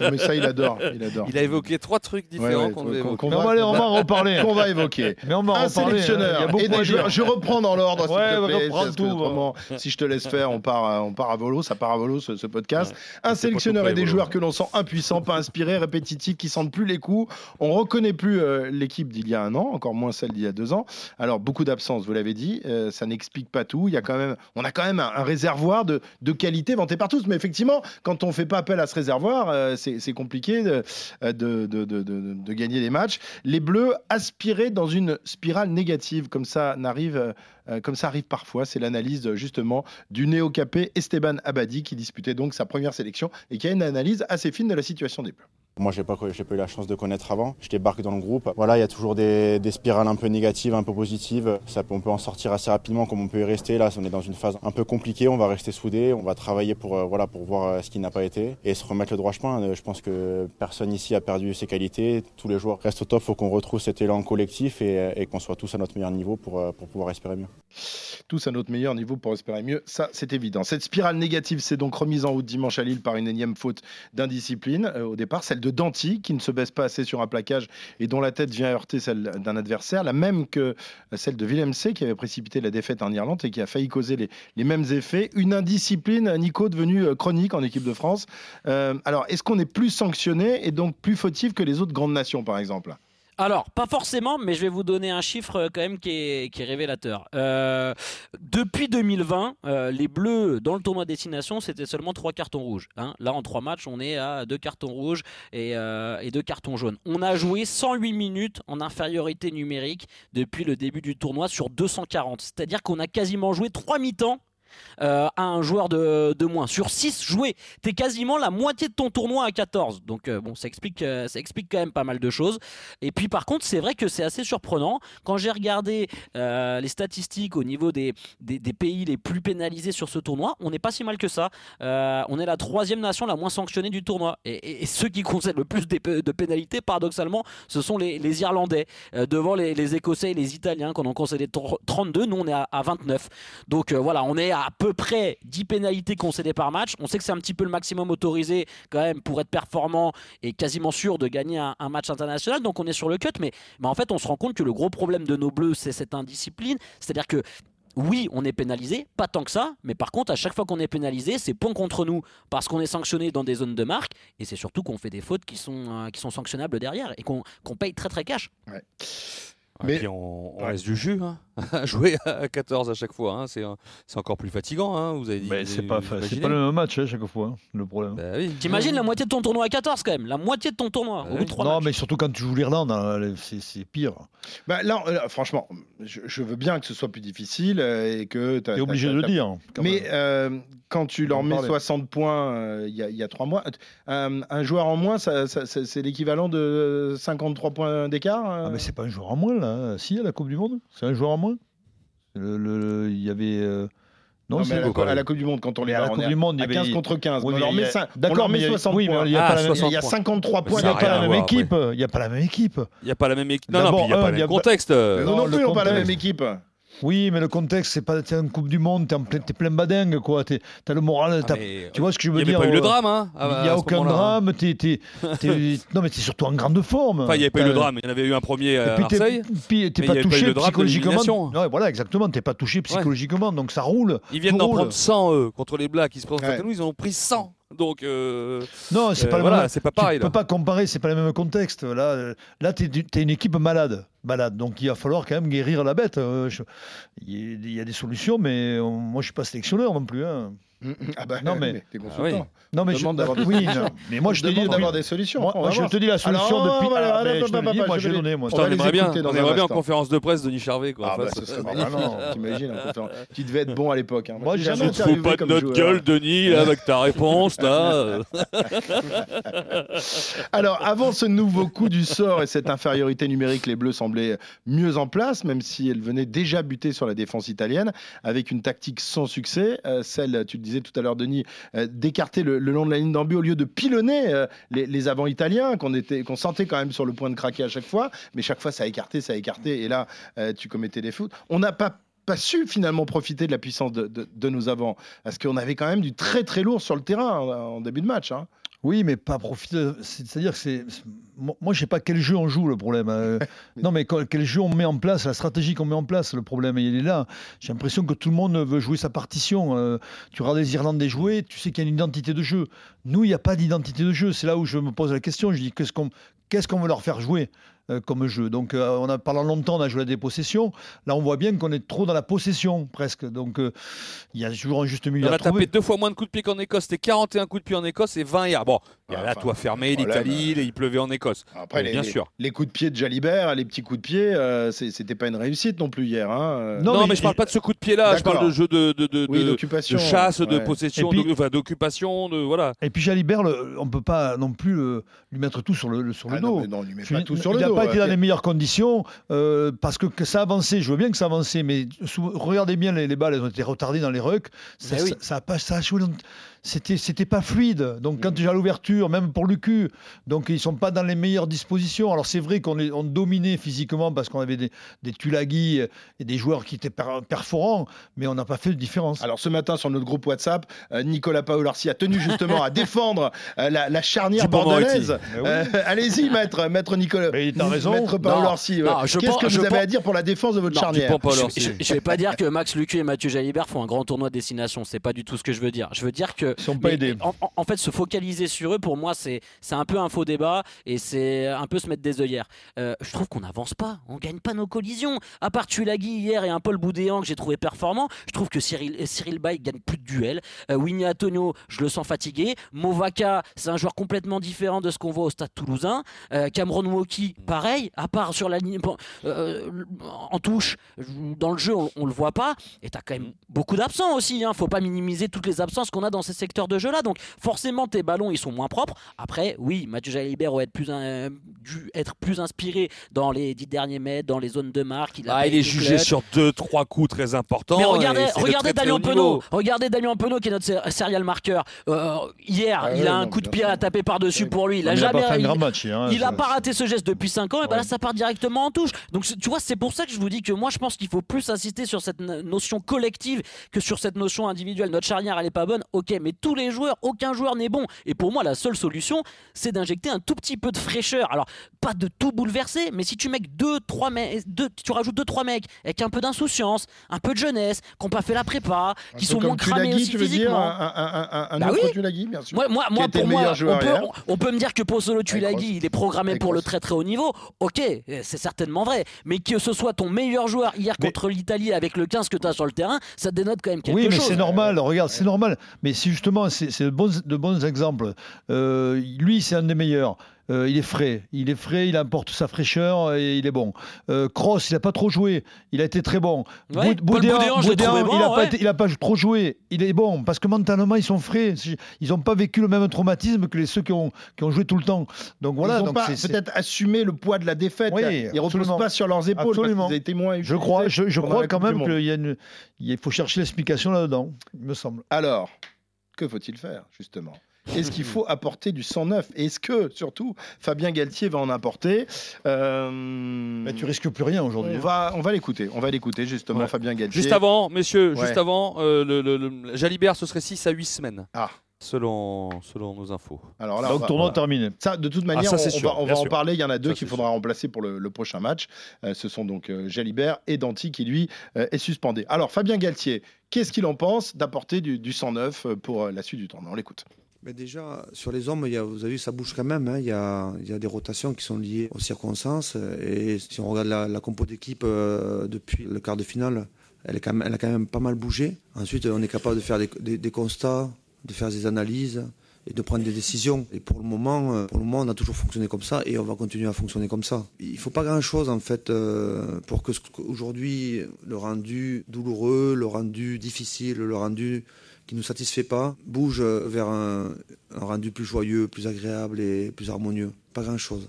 [SPEAKER 5] Mais ça, il adore. Il adore.
[SPEAKER 7] Il a évoqué trois trucs différents
[SPEAKER 5] Ouais, ouais,
[SPEAKER 7] qu'on
[SPEAKER 5] qu'on
[SPEAKER 6] Mais on
[SPEAKER 5] va-
[SPEAKER 6] va aller- on va en reparler.
[SPEAKER 5] Qu'on va évoquer.
[SPEAKER 6] Mais on va en
[SPEAKER 5] un
[SPEAKER 6] reparler. hein. Y
[SPEAKER 5] sélectionneur
[SPEAKER 6] a beaucoup
[SPEAKER 5] et des
[SPEAKER 6] à
[SPEAKER 5] joueurs.
[SPEAKER 6] dire.
[SPEAKER 5] Je reprends dans l'ordre, s'il te
[SPEAKER 6] on
[SPEAKER 5] plaît,
[SPEAKER 6] tout,
[SPEAKER 5] autrement, si je te laisse faire, on part, à- on part à volo, ça part à volo ce, ce podcast. Un sélectionneur et des joueurs que l'on sent impuissants, pas inspirés, répétitifs, qui sentent plus les coups. On reconnaît plus euh, l'équipe d'il y a un an, encore moins celle d'il y a deux ans. Alors beaucoup d'absences, vous l'avez dit, euh, ça n'explique pas tout. Il y a quand même, on a quand même un, un réservoir de, de qualité vanté par tous. Mais effectivement, quand on fait pas appel à ce réservoir, euh, c'est compliqué de, de gagner des matchs. Les Bleus aspirés dans une spirale négative, comme ça euh, comme ça arrive parfois. C'est l'analyse euh, justement du néo-capé Esteban Abadi qui disputait donc sa première sélection et qui a une analyse assez fine de la situation des Bleus.
[SPEAKER 11] Moi, j'ai pas, j'ai pas eu la chance de connaître avant. Je débarque dans le groupe. Voilà, il y a toujours des, spirales un peu négatives, un peu positives. Ça, on peut en sortir assez rapidement, comme on peut y rester. Là, on est dans une phase un peu compliquée. On va rester soudés. On va travailler pour, euh, voilà, pour voir euh, ce qui n'a pas été et se remettre le droit chemin. Euh, Je pense que personne ici a perdu ses qualités. Tous les joueurs restent au top. Faut qu'on retrouve cet élan collectif et, qu'on soit tous à notre meilleur niveau pour, pour pouvoir espérer mieux.
[SPEAKER 5] tous à notre meilleur niveau pour espérer mieux. Ça, c'est évident. Cette spirale négative s'est donc remise en route dimanche à Lille par une énième faute d'indiscipline. au départ, celle de Danti, qui ne se baisse pas assez sur un plaquage et dont la tête vient heurter celle d'un adversaire, la même que celle de Willem C, qui avait précipité la défaite en Irlande et qui a failli causer les, les mêmes effets. Une indiscipline, Nico, devenue euh, chronique en équipe de France. Euh, alors, est-ce qu'on est plus sanctionné et donc plus fautif que les autres grandes nations, par exemple?
[SPEAKER 4] Alors, pas forcément, mais je vais vous donner un chiffre euh, quand même qui est, révélateur. Euh, depuis 2020, euh, les Bleus dans le tournoi destination, c'était seulement trois cartons rouges. hein. Là, en trois matchs, on est à deux cartons rouges et, euh, et deux cartons jaunes. On a joué 108 minutes en infériorité numérique depuis le début du tournoi sur 240. C'est-à-dire qu'on a quasiment joué trois mi-temps euh, à un joueur de, moins. Sur 6 joués, t'es quasiment la moitié de ton tournoi à 14. Donc euh, bon, ça explique, euh, ça explique quand même pas mal de choses. Et puis par contre, c'est vrai que c'est assez surprenant. Quand j'ai regardé les statistiques au niveau des, des, pays les plus pénalisés sur ce tournoi, on n'est pas si mal que ça. On est la troisième nation la moins sanctionnée du tournoi. Et, ceux qui concèdent le plus de pénalités, paradoxalement, ce sont les, Irlandais. Devant les, Écossais et les Italiens, qu'on en concédé tr- 32, nous on est à, à 29. Donc voilà, on est à peu près 10 pénalités concédées par match. On sait que c'est un petit peu le maximum autorisé quand même pour être performant et quasiment sûr de gagner un, match international. Donc on est sur le cut, mais, mais en fait on se rend compte que le gros problème de nos bleus, c'est cette indiscipline. C'est-à-dire que oui, on est pénalisé, pas tant que ça, mais par contre, à chaque fois qu'on est pénalisé, c'est point contre nous parce qu'on est sanctionné dans des zones de marque et c'est surtout qu'on fait des fautes qui sont, euh, qui sont sanctionnables derrière et qu'on paye très très cash.
[SPEAKER 5] Mais-
[SPEAKER 7] puis on, on
[SPEAKER 5] Ouais.
[SPEAKER 7] reste du jus, hein. à jouer à 14 à chaque fois, hein. c'est, c'est encore plus fatigant, hein. vous avez dit.
[SPEAKER 6] Mais c'est pas, c'est pas le même match hein, chaque fois, hein, le problème.
[SPEAKER 7] Bah oui.
[SPEAKER 4] T'imagines la moitié de ton tournoi à 14 quand même, la moitié de ton tournoi au bout de trois
[SPEAKER 6] non,
[SPEAKER 4] matchs.
[SPEAKER 6] mais surtout quand tu joues l'Irlande, hein, c'est c'est pire.
[SPEAKER 5] Bah, là, euh, franchement, je, je veux bien que ce soit plus difficile euh, et que t'as-
[SPEAKER 6] T'es obligé
[SPEAKER 5] t'as-
[SPEAKER 6] de le dire. quand
[SPEAKER 5] Mais euh, quand tu leur mets
[SPEAKER 6] parler.
[SPEAKER 5] 60 points euh, il y, a- il y a trois mois, euh, un joueur en moins, ça- ça- c'est c'est l'équivalent de 53 points d'écart euh
[SPEAKER 6] Ah, mais c'est pas un joueur en moins, là. Hein. Si, à la Coupe du Monde, c'est un joueur en moins. Le- le- Il y avait. euh, Non,
[SPEAKER 5] Non, mais
[SPEAKER 6] c'est
[SPEAKER 5] à, la,
[SPEAKER 7] quoi,
[SPEAKER 5] à la Coupe du Monde, quand on les
[SPEAKER 6] Mais à la
[SPEAKER 5] on
[SPEAKER 6] Coupe
[SPEAKER 5] est
[SPEAKER 6] du Monde, il y avait-
[SPEAKER 5] 15 contre 15.
[SPEAKER 6] Oui,
[SPEAKER 5] on
[SPEAKER 6] mais
[SPEAKER 5] leur
[SPEAKER 6] il y
[SPEAKER 5] met,
[SPEAKER 6] a-
[SPEAKER 5] cin- on
[SPEAKER 6] D'accord,
[SPEAKER 5] leur met
[SPEAKER 6] mais il y a-
[SPEAKER 5] 60
[SPEAKER 6] oui, mais
[SPEAKER 5] points.
[SPEAKER 6] il y a
[SPEAKER 7] Ah,
[SPEAKER 6] pas la même-
[SPEAKER 7] 60
[SPEAKER 5] Il y a
[SPEAKER 7] points.
[SPEAKER 5] 53 points
[SPEAKER 6] il y a
[SPEAKER 7] a
[SPEAKER 6] pas la
[SPEAKER 7] à
[SPEAKER 6] même équipe. Il n'y a pas la même équipe.
[SPEAKER 7] Il n'y a pas la même équipe. Non, non, il n'y a
[SPEAKER 6] un,
[SPEAKER 7] pas le
[SPEAKER 6] a
[SPEAKER 7] même contexte.
[SPEAKER 6] Non,
[SPEAKER 5] non plus, ils n'ont pas la même équipe.
[SPEAKER 6] Oui, mais le contexte, c'est pas. T'es en Coupe du Monde, t'es en plein, t'es plein badingue, quoi. T'es- T'as le moral.
[SPEAKER 7] Ah,
[SPEAKER 6] t'as- Tu vois ce que je
[SPEAKER 7] Il
[SPEAKER 6] veux
[SPEAKER 7] n'y avait
[SPEAKER 6] dire
[SPEAKER 7] pas eu le
[SPEAKER 6] euh,
[SPEAKER 7] drame, hein,
[SPEAKER 6] Il n'y a aucun drame. t'es- t'es- non, mais t'es surtout en grande forme.
[SPEAKER 7] Enfin, il n'y avait pas eu le drame. Il y en avait eu un premier
[SPEAKER 6] Et
[SPEAKER 7] à
[SPEAKER 6] puis t'es-
[SPEAKER 7] Marseille.
[SPEAKER 6] puis t'es
[SPEAKER 7] il
[SPEAKER 6] pas touché psychologiquement. Ouais, voilà, exactement. T'es pas touché psychologiquement, donc ça roule.
[SPEAKER 7] Ils viennent d'en prendre 100 eux contre les Blacks qui se présentent à nous. Ils en ont pris 100. Donc, euh,
[SPEAKER 6] Non, c'est
[SPEAKER 7] euh,
[SPEAKER 6] pas le
[SPEAKER 7] voilà,
[SPEAKER 6] même.
[SPEAKER 7] c'est pas
[SPEAKER 6] Tu
[SPEAKER 7] pareil.
[SPEAKER 6] peux
[SPEAKER 7] là.
[SPEAKER 6] pas comparer, c'est pas le même contexte. Là, là, t'es, t'es une équipe malade, malade. Donc il va falloir quand même guérir la bête. Euh, je- Il y, a- il y a des solutions, mais on- moi je suis pas sélectionneur non plus. hein.
[SPEAKER 5] Ah bah,
[SPEAKER 6] Non, mais-
[SPEAKER 5] mais t'es
[SPEAKER 7] Ah
[SPEAKER 5] consultant.
[SPEAKER 6] Non, mais
[SPEAKER 5] On
[SPEAKER 6] je,
[SPEAKER 5] demande d'avoir des
[SPEAKER 6] oui,
[SPEAKER 5] solutions.
[SPEAKER 6] non. mais moi je te dis
[SPEAKER 5] demande d'avoir des solutions.
[SPEAKER 6] Moi, moi, je te dis la solution
[SPEAKER 5] Alors,
[SPEAKER 6] depuis.
[SPEAKER 5] voilà,
[SPEAKER 6] Ah, mais je te dis,
[SPEAKER 5] hop,
[SPEAKER 6] moi
[SPEAKER 5] je vais
[SPEAKER 6] donné. Moi,
[SPEAKER 5] on
[SPEAKER 7] aimerait bien, on aimerait bien en conférence de presse Denis Charvet. Quoi,
[SPEAKER 5] Ah bah, ce serait vraiment. T'imagines. Tu devais être bon à l'époque. hein.
[SPEAKER 6] Moi,
[SPEAKER 5] j'ai jamais
[SPEAKER 7] Tu te fous pas de notre gueule, Denis, avec ta réponse, là.
[SPEAKER 5] Alors, avant ce nouveau coup du sort et cette infériorité numérique, les Bleus semblaient mieux en place, même si elles venaient déjà buter sur la défense italienne, avec une tactique sans succès, euh, celle, tu le tout à l'heure, Denis, euh, d'écarter le, long de la ligne d'embut au lieu de pilonner euh, les, les avants italiens, qu'on qu'on sentait quand même sur le point de craquer à chaque fois, mais chaque fois ça a écarté, ça a écarté, et là, euh, tu commettais des fautes. On n'a pas pas su finalement profiter de la puissance de, de- de nos avants, parce qu'on avait quand même du très très lourd sur le terrain en, en début de match. hein.
[SPEAKER 6] Oui, mais pas profiter. c'est- C'est-à-dire que c'est. Moi, je sais pas quel jeu on joue le problème. euh. non, mais quel jeu on met en place, la stratégie qu'on met en place, le problème, il est là. J'ai l'impression que tout le monde veut jouer sa partition. euh. Tu regardes les Irlandais jouer, tu sais qu'il y a une identité de jeu. Nous, il n'y a pas d'identité de jeu. C'est là où je me pose la question. Je dis qu'est-ce qu'on qu'est-ce qu'on veut leur faire jouer? Euh, comme jeu Donc, euh, on a pendant longtemps, on a joué à des possessions. Là, on voit bien qu'on est trop dans la possession presque. Donc, euh, il y a toujours un juste milieu
[SPEAKER 7] On
[SPEAKER 6] à
[SPEAKER 7] a
[SPEAKER 6] trouver.
[SPEAKER 7] tapé deux fois moins de coups de pied qu'en Écosse. C'était 41 coups de pied en Écosse et 20 hier. Bon, il y a
[SPEAKER 5] Ah,
[SPEAKER 7] là,
[SPEAKER 5] enfin,
[SPEAKER 7] toi fermé, l'Italie, il pleuvait en Écosse.
[SPEAKER 5] Après, les,
[SPEAKER 7] bien
[SPEAKER 5] les-
[SPEAKER 7] sûr.
[SPEAKER 5] les coups de pied de Jalibert, les petits coups de pied, euh, c'était pas une réussite non plus hier. hein.
[SPEAKER 7] Non,
[SPEAKER 6] Non,
[SPEAKER 7] mais,
[SPEAKER 6] mais
[SPEAKER 7] je parle pas de ce coup de pied-là. Je parle de jeu de, de, de,
[SPEAKER 5] Oui,
[SPEAKER 7] de-
[SPEAKER 5] d'occupation.
[SPEAKER 7] de chasse, de
[SPEAKER 5] ouais.
[SPEAKER 7] possession,
[SPEAKER 6] Et puis-
[SPEAKER 7] de- enfin, d'occupation, de voilà.
[SPEAKER 6] Et puis Jalibert, le- on ne peut pas non plus le- lui mettre tout sur le, le- sur le
[SPEAKER 5] Ah
[SPEAKER 6] dos.
[SPEAKER 5] non, mais non, on lui met pas tout
[SPEAKER 6] il
[SPEAKER 5] sur le dos.
[SPEAKER 6] Pas été dans les meilleures conditions euh, parce que, que ça avançait. Je veux bien que ça avançait, mais regardez bien les, les balles, elles ont été retardées dans les rucks. Ça,
[SPEAKER 4] Ben oui.
[SPEAKER 6] ça, ça a pas, ça a joué dans- C'était, c'était pas fluide. Donc quand tu as l'ouverture, même pour le cul, donc ils sont pas dans les meilleures dispositions. Alors c'est vrai qu'on est- on dominait physiquement parce qu'on avait des, des Tulagi et des joueurs qui étaient per- perforants, mais on n'a pas fait de différence.
[SPEAKER 5] Alors ce matin sur notre groupe WhatsApp, euh, Nicolas Paolorsi a tenu justement à défendre euh, la, la charnière bordelaise.
[SPEAKER 6] Mais oui.
[SPEAKER 5] Euh, Allez-y, maître, maître Nicolas.
[SPEAKER 6] Mais t'as raison.
[SPEAKER 5] Maître qu'est-ce
[SPEAKER 4] pense-
[SPEAKER 5] que vous avez
[SPEAKER 4] pense-
[SPEAKER 5] à dire pour la défense de votre
[SPEAKER 4] Non,
[SPEAKER 5] charnière
[SPEAKER 4] Je, je vais pas dire que Max Lucu et Mathieu Jalibert font un grand tournoi de destination. C'est pas du tout ce que je veux dire. Je veux dire que
[SPEAKER 6] Ils sont pas aidés.
[SPEAKER 4] En, fait, se focaliser sur eux, pour moi, c'est c'est un peu un faux débat et c'est un peu se mettre des œillères. Euh, je trouve qu'on n'avance pas, on gagne pas nos collisions. À part Tulagi hier et un Paul Boudéan que j'ai trouvé performant, je trouve que Cyril, Cyril Bay gagne plus de duels. Euh, Winnie Antonio, je le sens fatigué. Movaka, c'est un joueur complètement différent de ce qu'on voit au stade toulousain. Euh, Cameron Woki, pareil, à part sur la ligne euh, en touche, dans le jeu, on, on le voit pas. Et tu as quand même beaucoup d'absents aussi. Hein. Faut pas minimiser toutes les absences qu'on a dans ces secteurs de jeu là. Donc forcément, tes ballons ils sont moins propres. Après, oui, Mathieu Jalibert aurait être plus, un- dû être plus inspiré dans les 10 derniers mètres, dans les zones de marque. Il, a
[SPEAKER 7] Ah, il est jugé
[SPEAKER 4] clutch.
[SPEAKER 7] sur deux, trois coups très importants.
[SPEAKER 4] Mais regardez, regardez
[SPEAKER 7] très, très
[SPEAKER 4] Damien Penaud. Regardez Damien Penaud qui est notre serial marqueur. Euh, hier,
[SPEAKER 5] Ah
[SPEAKER 4] il
[SPEAKER 5] ouais,
[SPEAKER 4] a un
[SPEAKER 5] non,
[SPEAKER 4] coup de pied
[SPEAKER 5] sûr.
[SPEAKER 4] à taper par-dessus pour lui. Il a
[SPEAKER 6] il
[SPEAKER 4] jamais
[SPEAKER 6] pas fait un
[SPEAKER 4] il-
[SPEAKER 6] grand match. hier, hein,
[SPEAKER 4] il a pas raté ce geste depuis 5 ans et ben là ça part directement en touche. Donc tu vois c'est pour ça que je vous dis que moi je pense qu'il faut plus insister sur cette no- notion collective que sur cette notion individuelle. Notre charnière elle est pas bonne, ok, mais tous les joueurs, aucun joueur n'est bon. Et pour moi la seule solution c'est d'injecter un tout petit peu de fraîcheur. Alors pas de tout bouleverser, mais si tu mets deux, trois mecs, deux, tu rajoutes deux trois mecs avec un peu d'insouciance, un peu de jeunesse, qui n'ont pas fait la prépa,
[SPEAKER 5] Un
[SPEAKER 4] qui sont moins cramés aussi
[SPEAKER 5] tu veux dire
[SPEAKER 4] physiquement.
[SPEAKER 5] un, un, un, un
[SPEAKER 4] Bah
[SPEAKER 5] autre
[SPEAKER 4] oui.
[SPEAKER 5] Tulagi, bien sûr.
[SPEAKER 4] Moi, moi, moi pour moi, on peut, on, on peut me dire que
[SPEAKER 5] Avec
[SPEAKER 4] Tulagi, il est programmé pour le très très haut niveau. Ok, c'est certainement vrai. Mais que ce soit ton meilleur joueur hier
[SPEAKER 6] Mais-
[SPEAKER 4] contre l'Italie avec le 15 que tu as sur le terrain, ça dénote quand même quelque
[SPEAKER 6] Oui, mais
[SPEAKER 4] chose.
[SPEAKER 6] c'est normal. Regarde, c'est normal. Mais si justement, c'est de bons, de bons exemples. Euh, lui, c'est un des meilleurs. Euh, il est frais, il est frais, il apporte sa fraîcheur et il est bon. Euh, Kroos, il n'a pas trop joué, il a été très bon.
[SPEAKER 4] Ouais,
[SPEAKER 6] Boudéan-
[SPEAKER 4] Boudéan,
[SPEAKER 6] Boudéan,
[SPEAKER 4] bon,
[SPEAKER 6] il n'a pas,
[SPEAKER 4] ouais.
[SPEAKER 6] trop joué, il est bon parce que mentalement ils sont frais. Ils n'ont pas vécu le même traumatisme que les ceux qui ont, qui ont joué tout le temps. Donc voilà.
[SPEAKER 5] ils n'ont pas peut-être assumé le poids de la défaite.
[SPEAKER 6] Oui,
[SPEAKER 5] Ils ne reposent pas sur leurs épaules
[SPEAKER 6] Absolument.
[SPEAKER 5] parce été moins
[SPEAKER 6] je crois, je, je crois quand même qu'il y a une, il faut chercher l'explication là-dedans, il me semble.
[SPEAKER 5] Alors, que faut-il faire, justement? Est-ce qu'il faut apporter du 109 Est-ce que, surtout, Fabien Galtier va en apporter? Euh,
[SPEAKER 6] Mais tu risques plus rien aujourd'hui.
[SPEAKER 5] on
[SPEAKER 6] hein.
[SPEAKER 5] va, on va l'écouter. On va l'écouter, justement,
[SPEAKER 6] Ouais.
[SPEAKER 5] Fabien Galtier.
[SPEAKER 7] Juste avant, messieurs,
[SPEAKER 5] Ouais.
[SPEAKER 7] juste avant, euh, le, le- le- Jalibert, ce serait 6 à 8 semaines.
[SPEAKER 5] Ah.
[SPEAKER 7] Selon, selon nos infos.
[SPEAKER 5] Alors là, on
[SPEAKER 6] Donc
[SPEAKER 5] va-
[SPEAKER 6] tournoi
[SPEAKER 5] voilà.
[SPEAKER 6] terminé.
[SPEAKER 5] Ça, de toute manière,
[SPEAKER 7] ça, c'est
[SPEAKER 5] on,
[SPEAKER 7] sûr,
[SPEAKER 5] va, on
[SPEAKER 7] bien
[SPEAKER 5] va en parler. Il y en a deux qu'il faudra remplacer pour le, le prochain match. Euh, ce sont donc euh, Jalibert et Danti qui, lui, euh, est suspendé. Alors, Fabien Galtier, qu'est-ce qu'il en pense d'apporter du, du 109 euh, pour euh, la suite du tournoi? On l'écoute.
[SPEAKER 10] Mais déjà, sur les hommes, il y a, vous avez vu, ça bouge quand même. hein. Il, y a, il y a des rotations qui sont liées aux circonstances. Et si on regarde la, la compo d'équipe euh, depuis le quart de finale, elle, est quand même, elle a quand même pas mal bougé. Ensuite, on est capable de faire des, des- des constats, de faire des analyses et de prendre des décisions. Et pour le moment, euh, pour le moment, on a toujours fonctionné comme ça et on va continuer à fonctionner comme ça. Il faut pas grand-chose en fait euh, pour que aujourd'hui le rendu douloureux, le rendu difficile, le rendu qui nous satisfait pas bouge euh, vers un, un rendu plus joyeux, plus agréable et plus harmonieux. Pas grand-chose.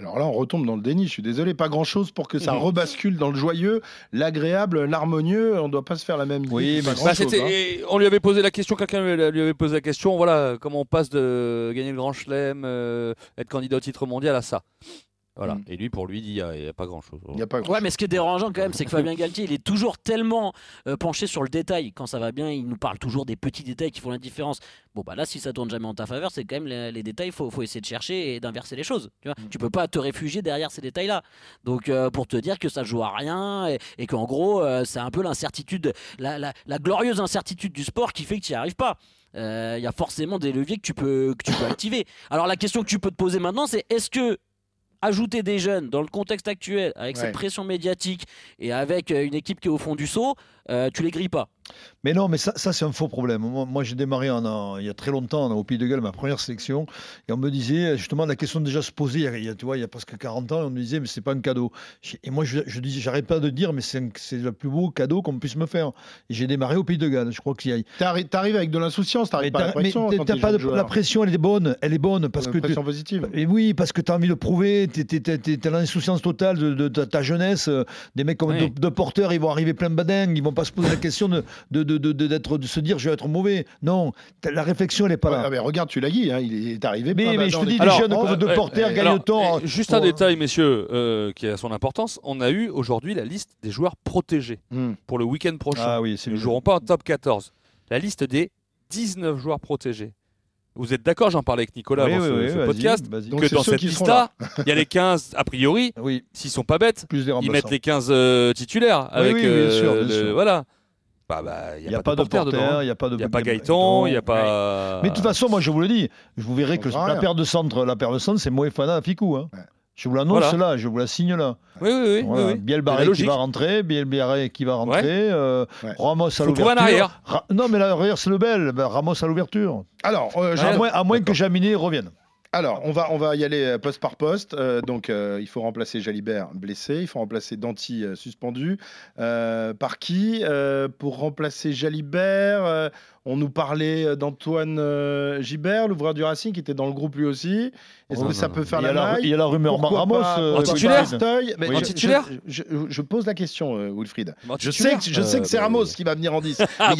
[SPEAKER 5] Alors là, on retombe dans le déni. Je suis désolé, pas grand chose pour que ça
[SPEAKER 7] Mhm.
[SPEAKER 5] rebascule dans le joyeux, l'agréable, l'harmonieux. On ne doit pas se faire la même idée.
[SPEAKER 6] Oui, mais
[SPEAKER 7] Bah,
[SPEAKER 5] chose, hein.
[SPEAKER 7] on lui avait posé la question, quelqu'un lui lui avait posé la question, voilà, comment on passe de gagner le Grand Chelem, euh, être candidat au titre mondial à ça. Voilà.
[SPEAKER 5] Mm.
[SPEAKER 7] Et lui, pour lui, il dit, il n'y a, pas grand-chose.
[SPEAKER 5] Il y a pas grand
[SPEAKER 4] Ouais, mais ce qui est dérangeant quand même, c'est que Fabien Galtier, il est toujours tellement euh, penché sur le détail. Quand ça va bien, il nous parle toujours des petits détails qui font la différence. Bon, bah là, si ça tourne jamais en ta faveur, c'est quand même les, les détails, faut, faut essayer de chercher et d'inverser les choses. Tu, vois tu peux pas te réfugier derrière ces détails-là. Donc, euh, pour te dire que ça joue à rien et, et qu'en gros, euh, c'est un peu l'incertitude, la, la- la glorieuse incertitude du sport qui fait que tu n'y arrives pas. Euh, Il y a forcément des leviers que tu peux, que tu peux activer. Alors, la question que tu peux te poser maintenant, c'est est-ce que ajouter des jeunes dans le contexte actuel, avec
[SPEAKER 5] Ouais.
[SPEAKER 4] cette pression médiatique et avec euh, une équipe qui est au fond du seau, euh, tu les grilles pas.
[SPEAKER 6] Mais non, mais ça, ça c'est un faux problème. Moi, moi, j'ai démarré en, en- il y a très longtemps au Pays de Galles, ma première sélection, et on me disait, justement, la question déjà se posait, il y a, tu vois, il y a presque 40 ans, on me disait, mais c'est pas un cadeau. Et moi, je, j'arrête pas de dire, mais c'est le plus beau cadeau qu'on puisse me faire. Et j'ai démarré au Pays de Galles, je crois qu'il y a.
[SPEAKER 5] T'arri- T'arrives avec de l'insouciance, t'arrives pas à la
[SPEAKER 6] t'as mais
[SPEAKER 5] pression.
[SPEAKER 6] t'as- t'as pas de, la pression, elle est bonne, elle est bonne parce
[SPEAKER 5] Une
[SPEAKER 6] que
[SPEAKER 5] pression positive.
[SPEAKER 6] et oui, parce que tu as envie de prouver, tu es, l'insouciance totale de, de ta, ta jeunesse. Des mecs comme
[SPEAKER 7] Oui.
[SPEAKER 6] de, de porteurs, ils vont arriver plein badingue, ils vont pas se poser la question de, de, de, de, d'être- de se dire je vais être mauvais. Non, la réflexion, elle n'est pas là.
[SPEAKER 5] ah, mais regarde, tu l'as dit, hein, il est arrivé.
[SPEAKER 6] Mais, mais je te dis,
[SPEAKER 7] Alors,
[SPEAKER 6] jeunes de
[SPEAKER 7] euh,
[SPEAKER 6] porteurs
[SPEAKER 5] euh,
[SPEAKER 6] gagnent
[SPEAKER 7] Alors,
[SPEAKER 6] tant.
[SPEAKER 7] eh, juste
[SPEAKER 6] pour-
[SPEAKER 7] un détail, messieurs, euh, qui a son importance. On a eu aujourd'hui la liste des joueurs protégés
[SPEAKER 5] Hmm.
[SPEAKER 7] pour le week-end prochain.
[SPEAKER 6] Ah oui, c'est
[SPEAKER 7] Ils ne joueront pas en top 14. La liste des 19 joueurs protégés. Vous êtes d'accord, j'en parlais avec Nicolas
[SPEAKER 6] Oui,
[SPEAKER 7] avant
[SPEAKER 6] oui,
[SPEAKER 7] ce,
[SPEAKER 6] oui,
[SPEAKER 7] ce
[SPEAKER 6] vas-y,
[SPEAKER 7] podcast, que dans cette liste-là, il y a les 15, a priori,
[SPEAKER 6] Oui,
[SPEAKER 7] s'ils sont pas bêtes,
[SPEAKER 6] plus des
[SPEAKER 7] ils mettent les 15 euh, titulaires avec
[SPEAKER 6] oui, bien
[SPEAKER 7] euh,
[SPEAKER 6] sûr, bien
[SPEAKER 7] le-
[SPEAKER 6] sûr.
[SPEAKER 7] voilà. Bah, bah, il
[SPEAKER 6] Il n'y a, pas de
[SPEAKER 7] porteur dedans.
[SPEAKER 6] il n'y a pas de
[SPEAKER 7] Il n'y a pas
[SPEAKER 6] il y
[SPEAKER 7] Gaëtan, il n'y a pas.
[SPEAKER 6] Mais de toute façon, moi je vous le dis, je vous verrai
[SPEAKER 5] On
[SPEAKER 6] que la paire de centre, la paire de centre, c'est Moefana Ficou. Hein.
[SPEAKER 5] Ouais.
[SPEAKER 6] Je vous l'annonce
[SPEAKER 7] Voilà.
[SPEAKER 6] là, je vous la signe là.
[SPEAKER 7] Oui, oui, oui.
[SPEAKER 6] Voilà.
[SPEAKER 7] oui, oui.
[SPEAKER 6] Biel Barré qui va rentrer, Biel Barré qui va rentrer, euh,
[SPEAKER 5] Ouais.
[SPEAKER 6] Ramos à l'ouverture. Ra- non, mais l'arrière c'est le bel, ben, Ramos à l'ouverture.
[SPEAKER 5] Alors, euh,
[SPEAKER 6] À moins, à moins que Jaminet revienne.
[SPEAKER 5] Alors, on va, on va y aller euh, poste par poste. Euh, donc, euh, il faut remplacer Jalibert blessé. Il faut remplacer Danti euh, suspendu. Euh, par qui Euh, Pour remplacer Jalibert, euh, on nous parlait d'Antoine euh, Gibert, l'ouvreur du Racing, qui était dans le groupe lui aussi. Est-ce
[SPEAKER 7] Oh,
[SPEAKER 5] que
[SPEAKER 7] non,
[SPEAKER 5] ça
[SPEAKER 7] non,
[SPEAKER 5] peut
[SPEAKER 7] non.
[SPEAKER 5] faire
[SPEAKER 6] il,
[SPEAKER 5] la
[SPEAKER 6] la,
[SPEAKER 5] maille
[SPEAKER 6] il y a la rumeur
[SPEAKER 5] Pourquoi
[SPEAKER 6] Ramos.
[SPEAKER 5] pas-
[SPEAKER 6] euh,
[SPEAKER 7] En
[SPEAKER 5] pourquoi
[SPEAKER 7] titulaire En
[SPEAKER 5] je-
[SPEAKER 7] titulaire
[SPEAKER 5] je, je- je pose la question, euh, Wilfried. Je sais que, je sais que c'est
[SPEAKER 7] Euh,
[SPEAKER 5] Ramos qui va venir en 10.
[SPEAKER 7] Ah,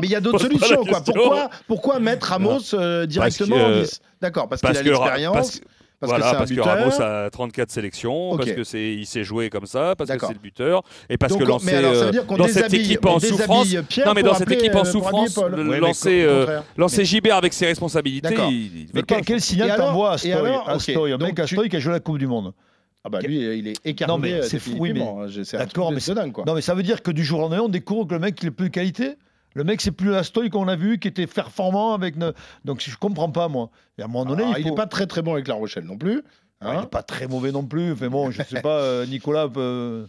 [SPEAKER 5] Mais il y a d'autres- solutions. Quoi. Pourquoi, pourquoi mettre Ramos euh, directement
[SPEAKER 7] que-
[SPEAKER 5] en 10 D'accord, parce,
[SPEAKER 7] Parce
[SPEAKER 5] qu'il a l'expérience.
[SPEAKER 7] Parce, voilà,
[SPEAKER 5] que un
[SPEAKER 7] parce que. Ramos a 34 sélections, parce que c'est il s'est joué comme ça, parce que c'est le buteur, et parce
[SPEAKER 5] Donc,
[SPEAKER 7] que lancer
[SPEAKER 5] mais alors, ça veut
[SPEAKER 7] euh,
[SPEAKER 5] dire qu'on
[SPEAKER 7] dans cette équipe en souffrance,
[SPEAKER 5] déshabille Pierre
[SPEAKER 7] non mais dans cette équipe
[SPEAKER 5] euh,
[SPEAKER 7] en souffrance,
[SPEAKER 5] mais
[SPEAKER 7] lancer, euh, lancer Gibert avec ses responsabilités, il,
[SPEAKER 6] Mais quel, quel signal
[SPEAKER 5] alors
[SPEAKER 6] t'envoies à
[SPEAKER 5] Et
[SPEAKER 6] Stoy, un
[SPEAKER 5] donc
[SPEAKER 6] Stoy qui a joué la Coupe du Monde
[SPEAKER 5] Ah bah lui, euh, il est écarté.
[SPEAKER 6] Non, mais
[SPEAKER 5] euh,
[SPEAKER 6] c'est fou, oui,
[SPEAKER 5] définitivement, hein, un
[SPEAKER 6] D'accord, mais
[SPEAKER 5] de
[SPEAKER 6] c'est
[SPEAKER 5] dingue, quoi.
[SPEAKER 6] Non, mais ça veut dire que du jour au lendemain, on découvre que le mec, il est plus de qualité. Le mec, c'est plus Astoy qu'on a vu, qui était performant avec. ne- Donc, je comprends pas, moi. Et à un moment donné,
[SPEAKER 5] Ah,
[SPEAKER 6] il faut.
[SPEAKER 5] n'est pas très très bon avec La Rochelle non plus.
[SPEAKER 6] Ah, il
[SPEAKER 5] hein.
[SPEAKER 6] n'est pas très mauvais non plus. Enfin bon, je sais pas, euh, Nicolas. le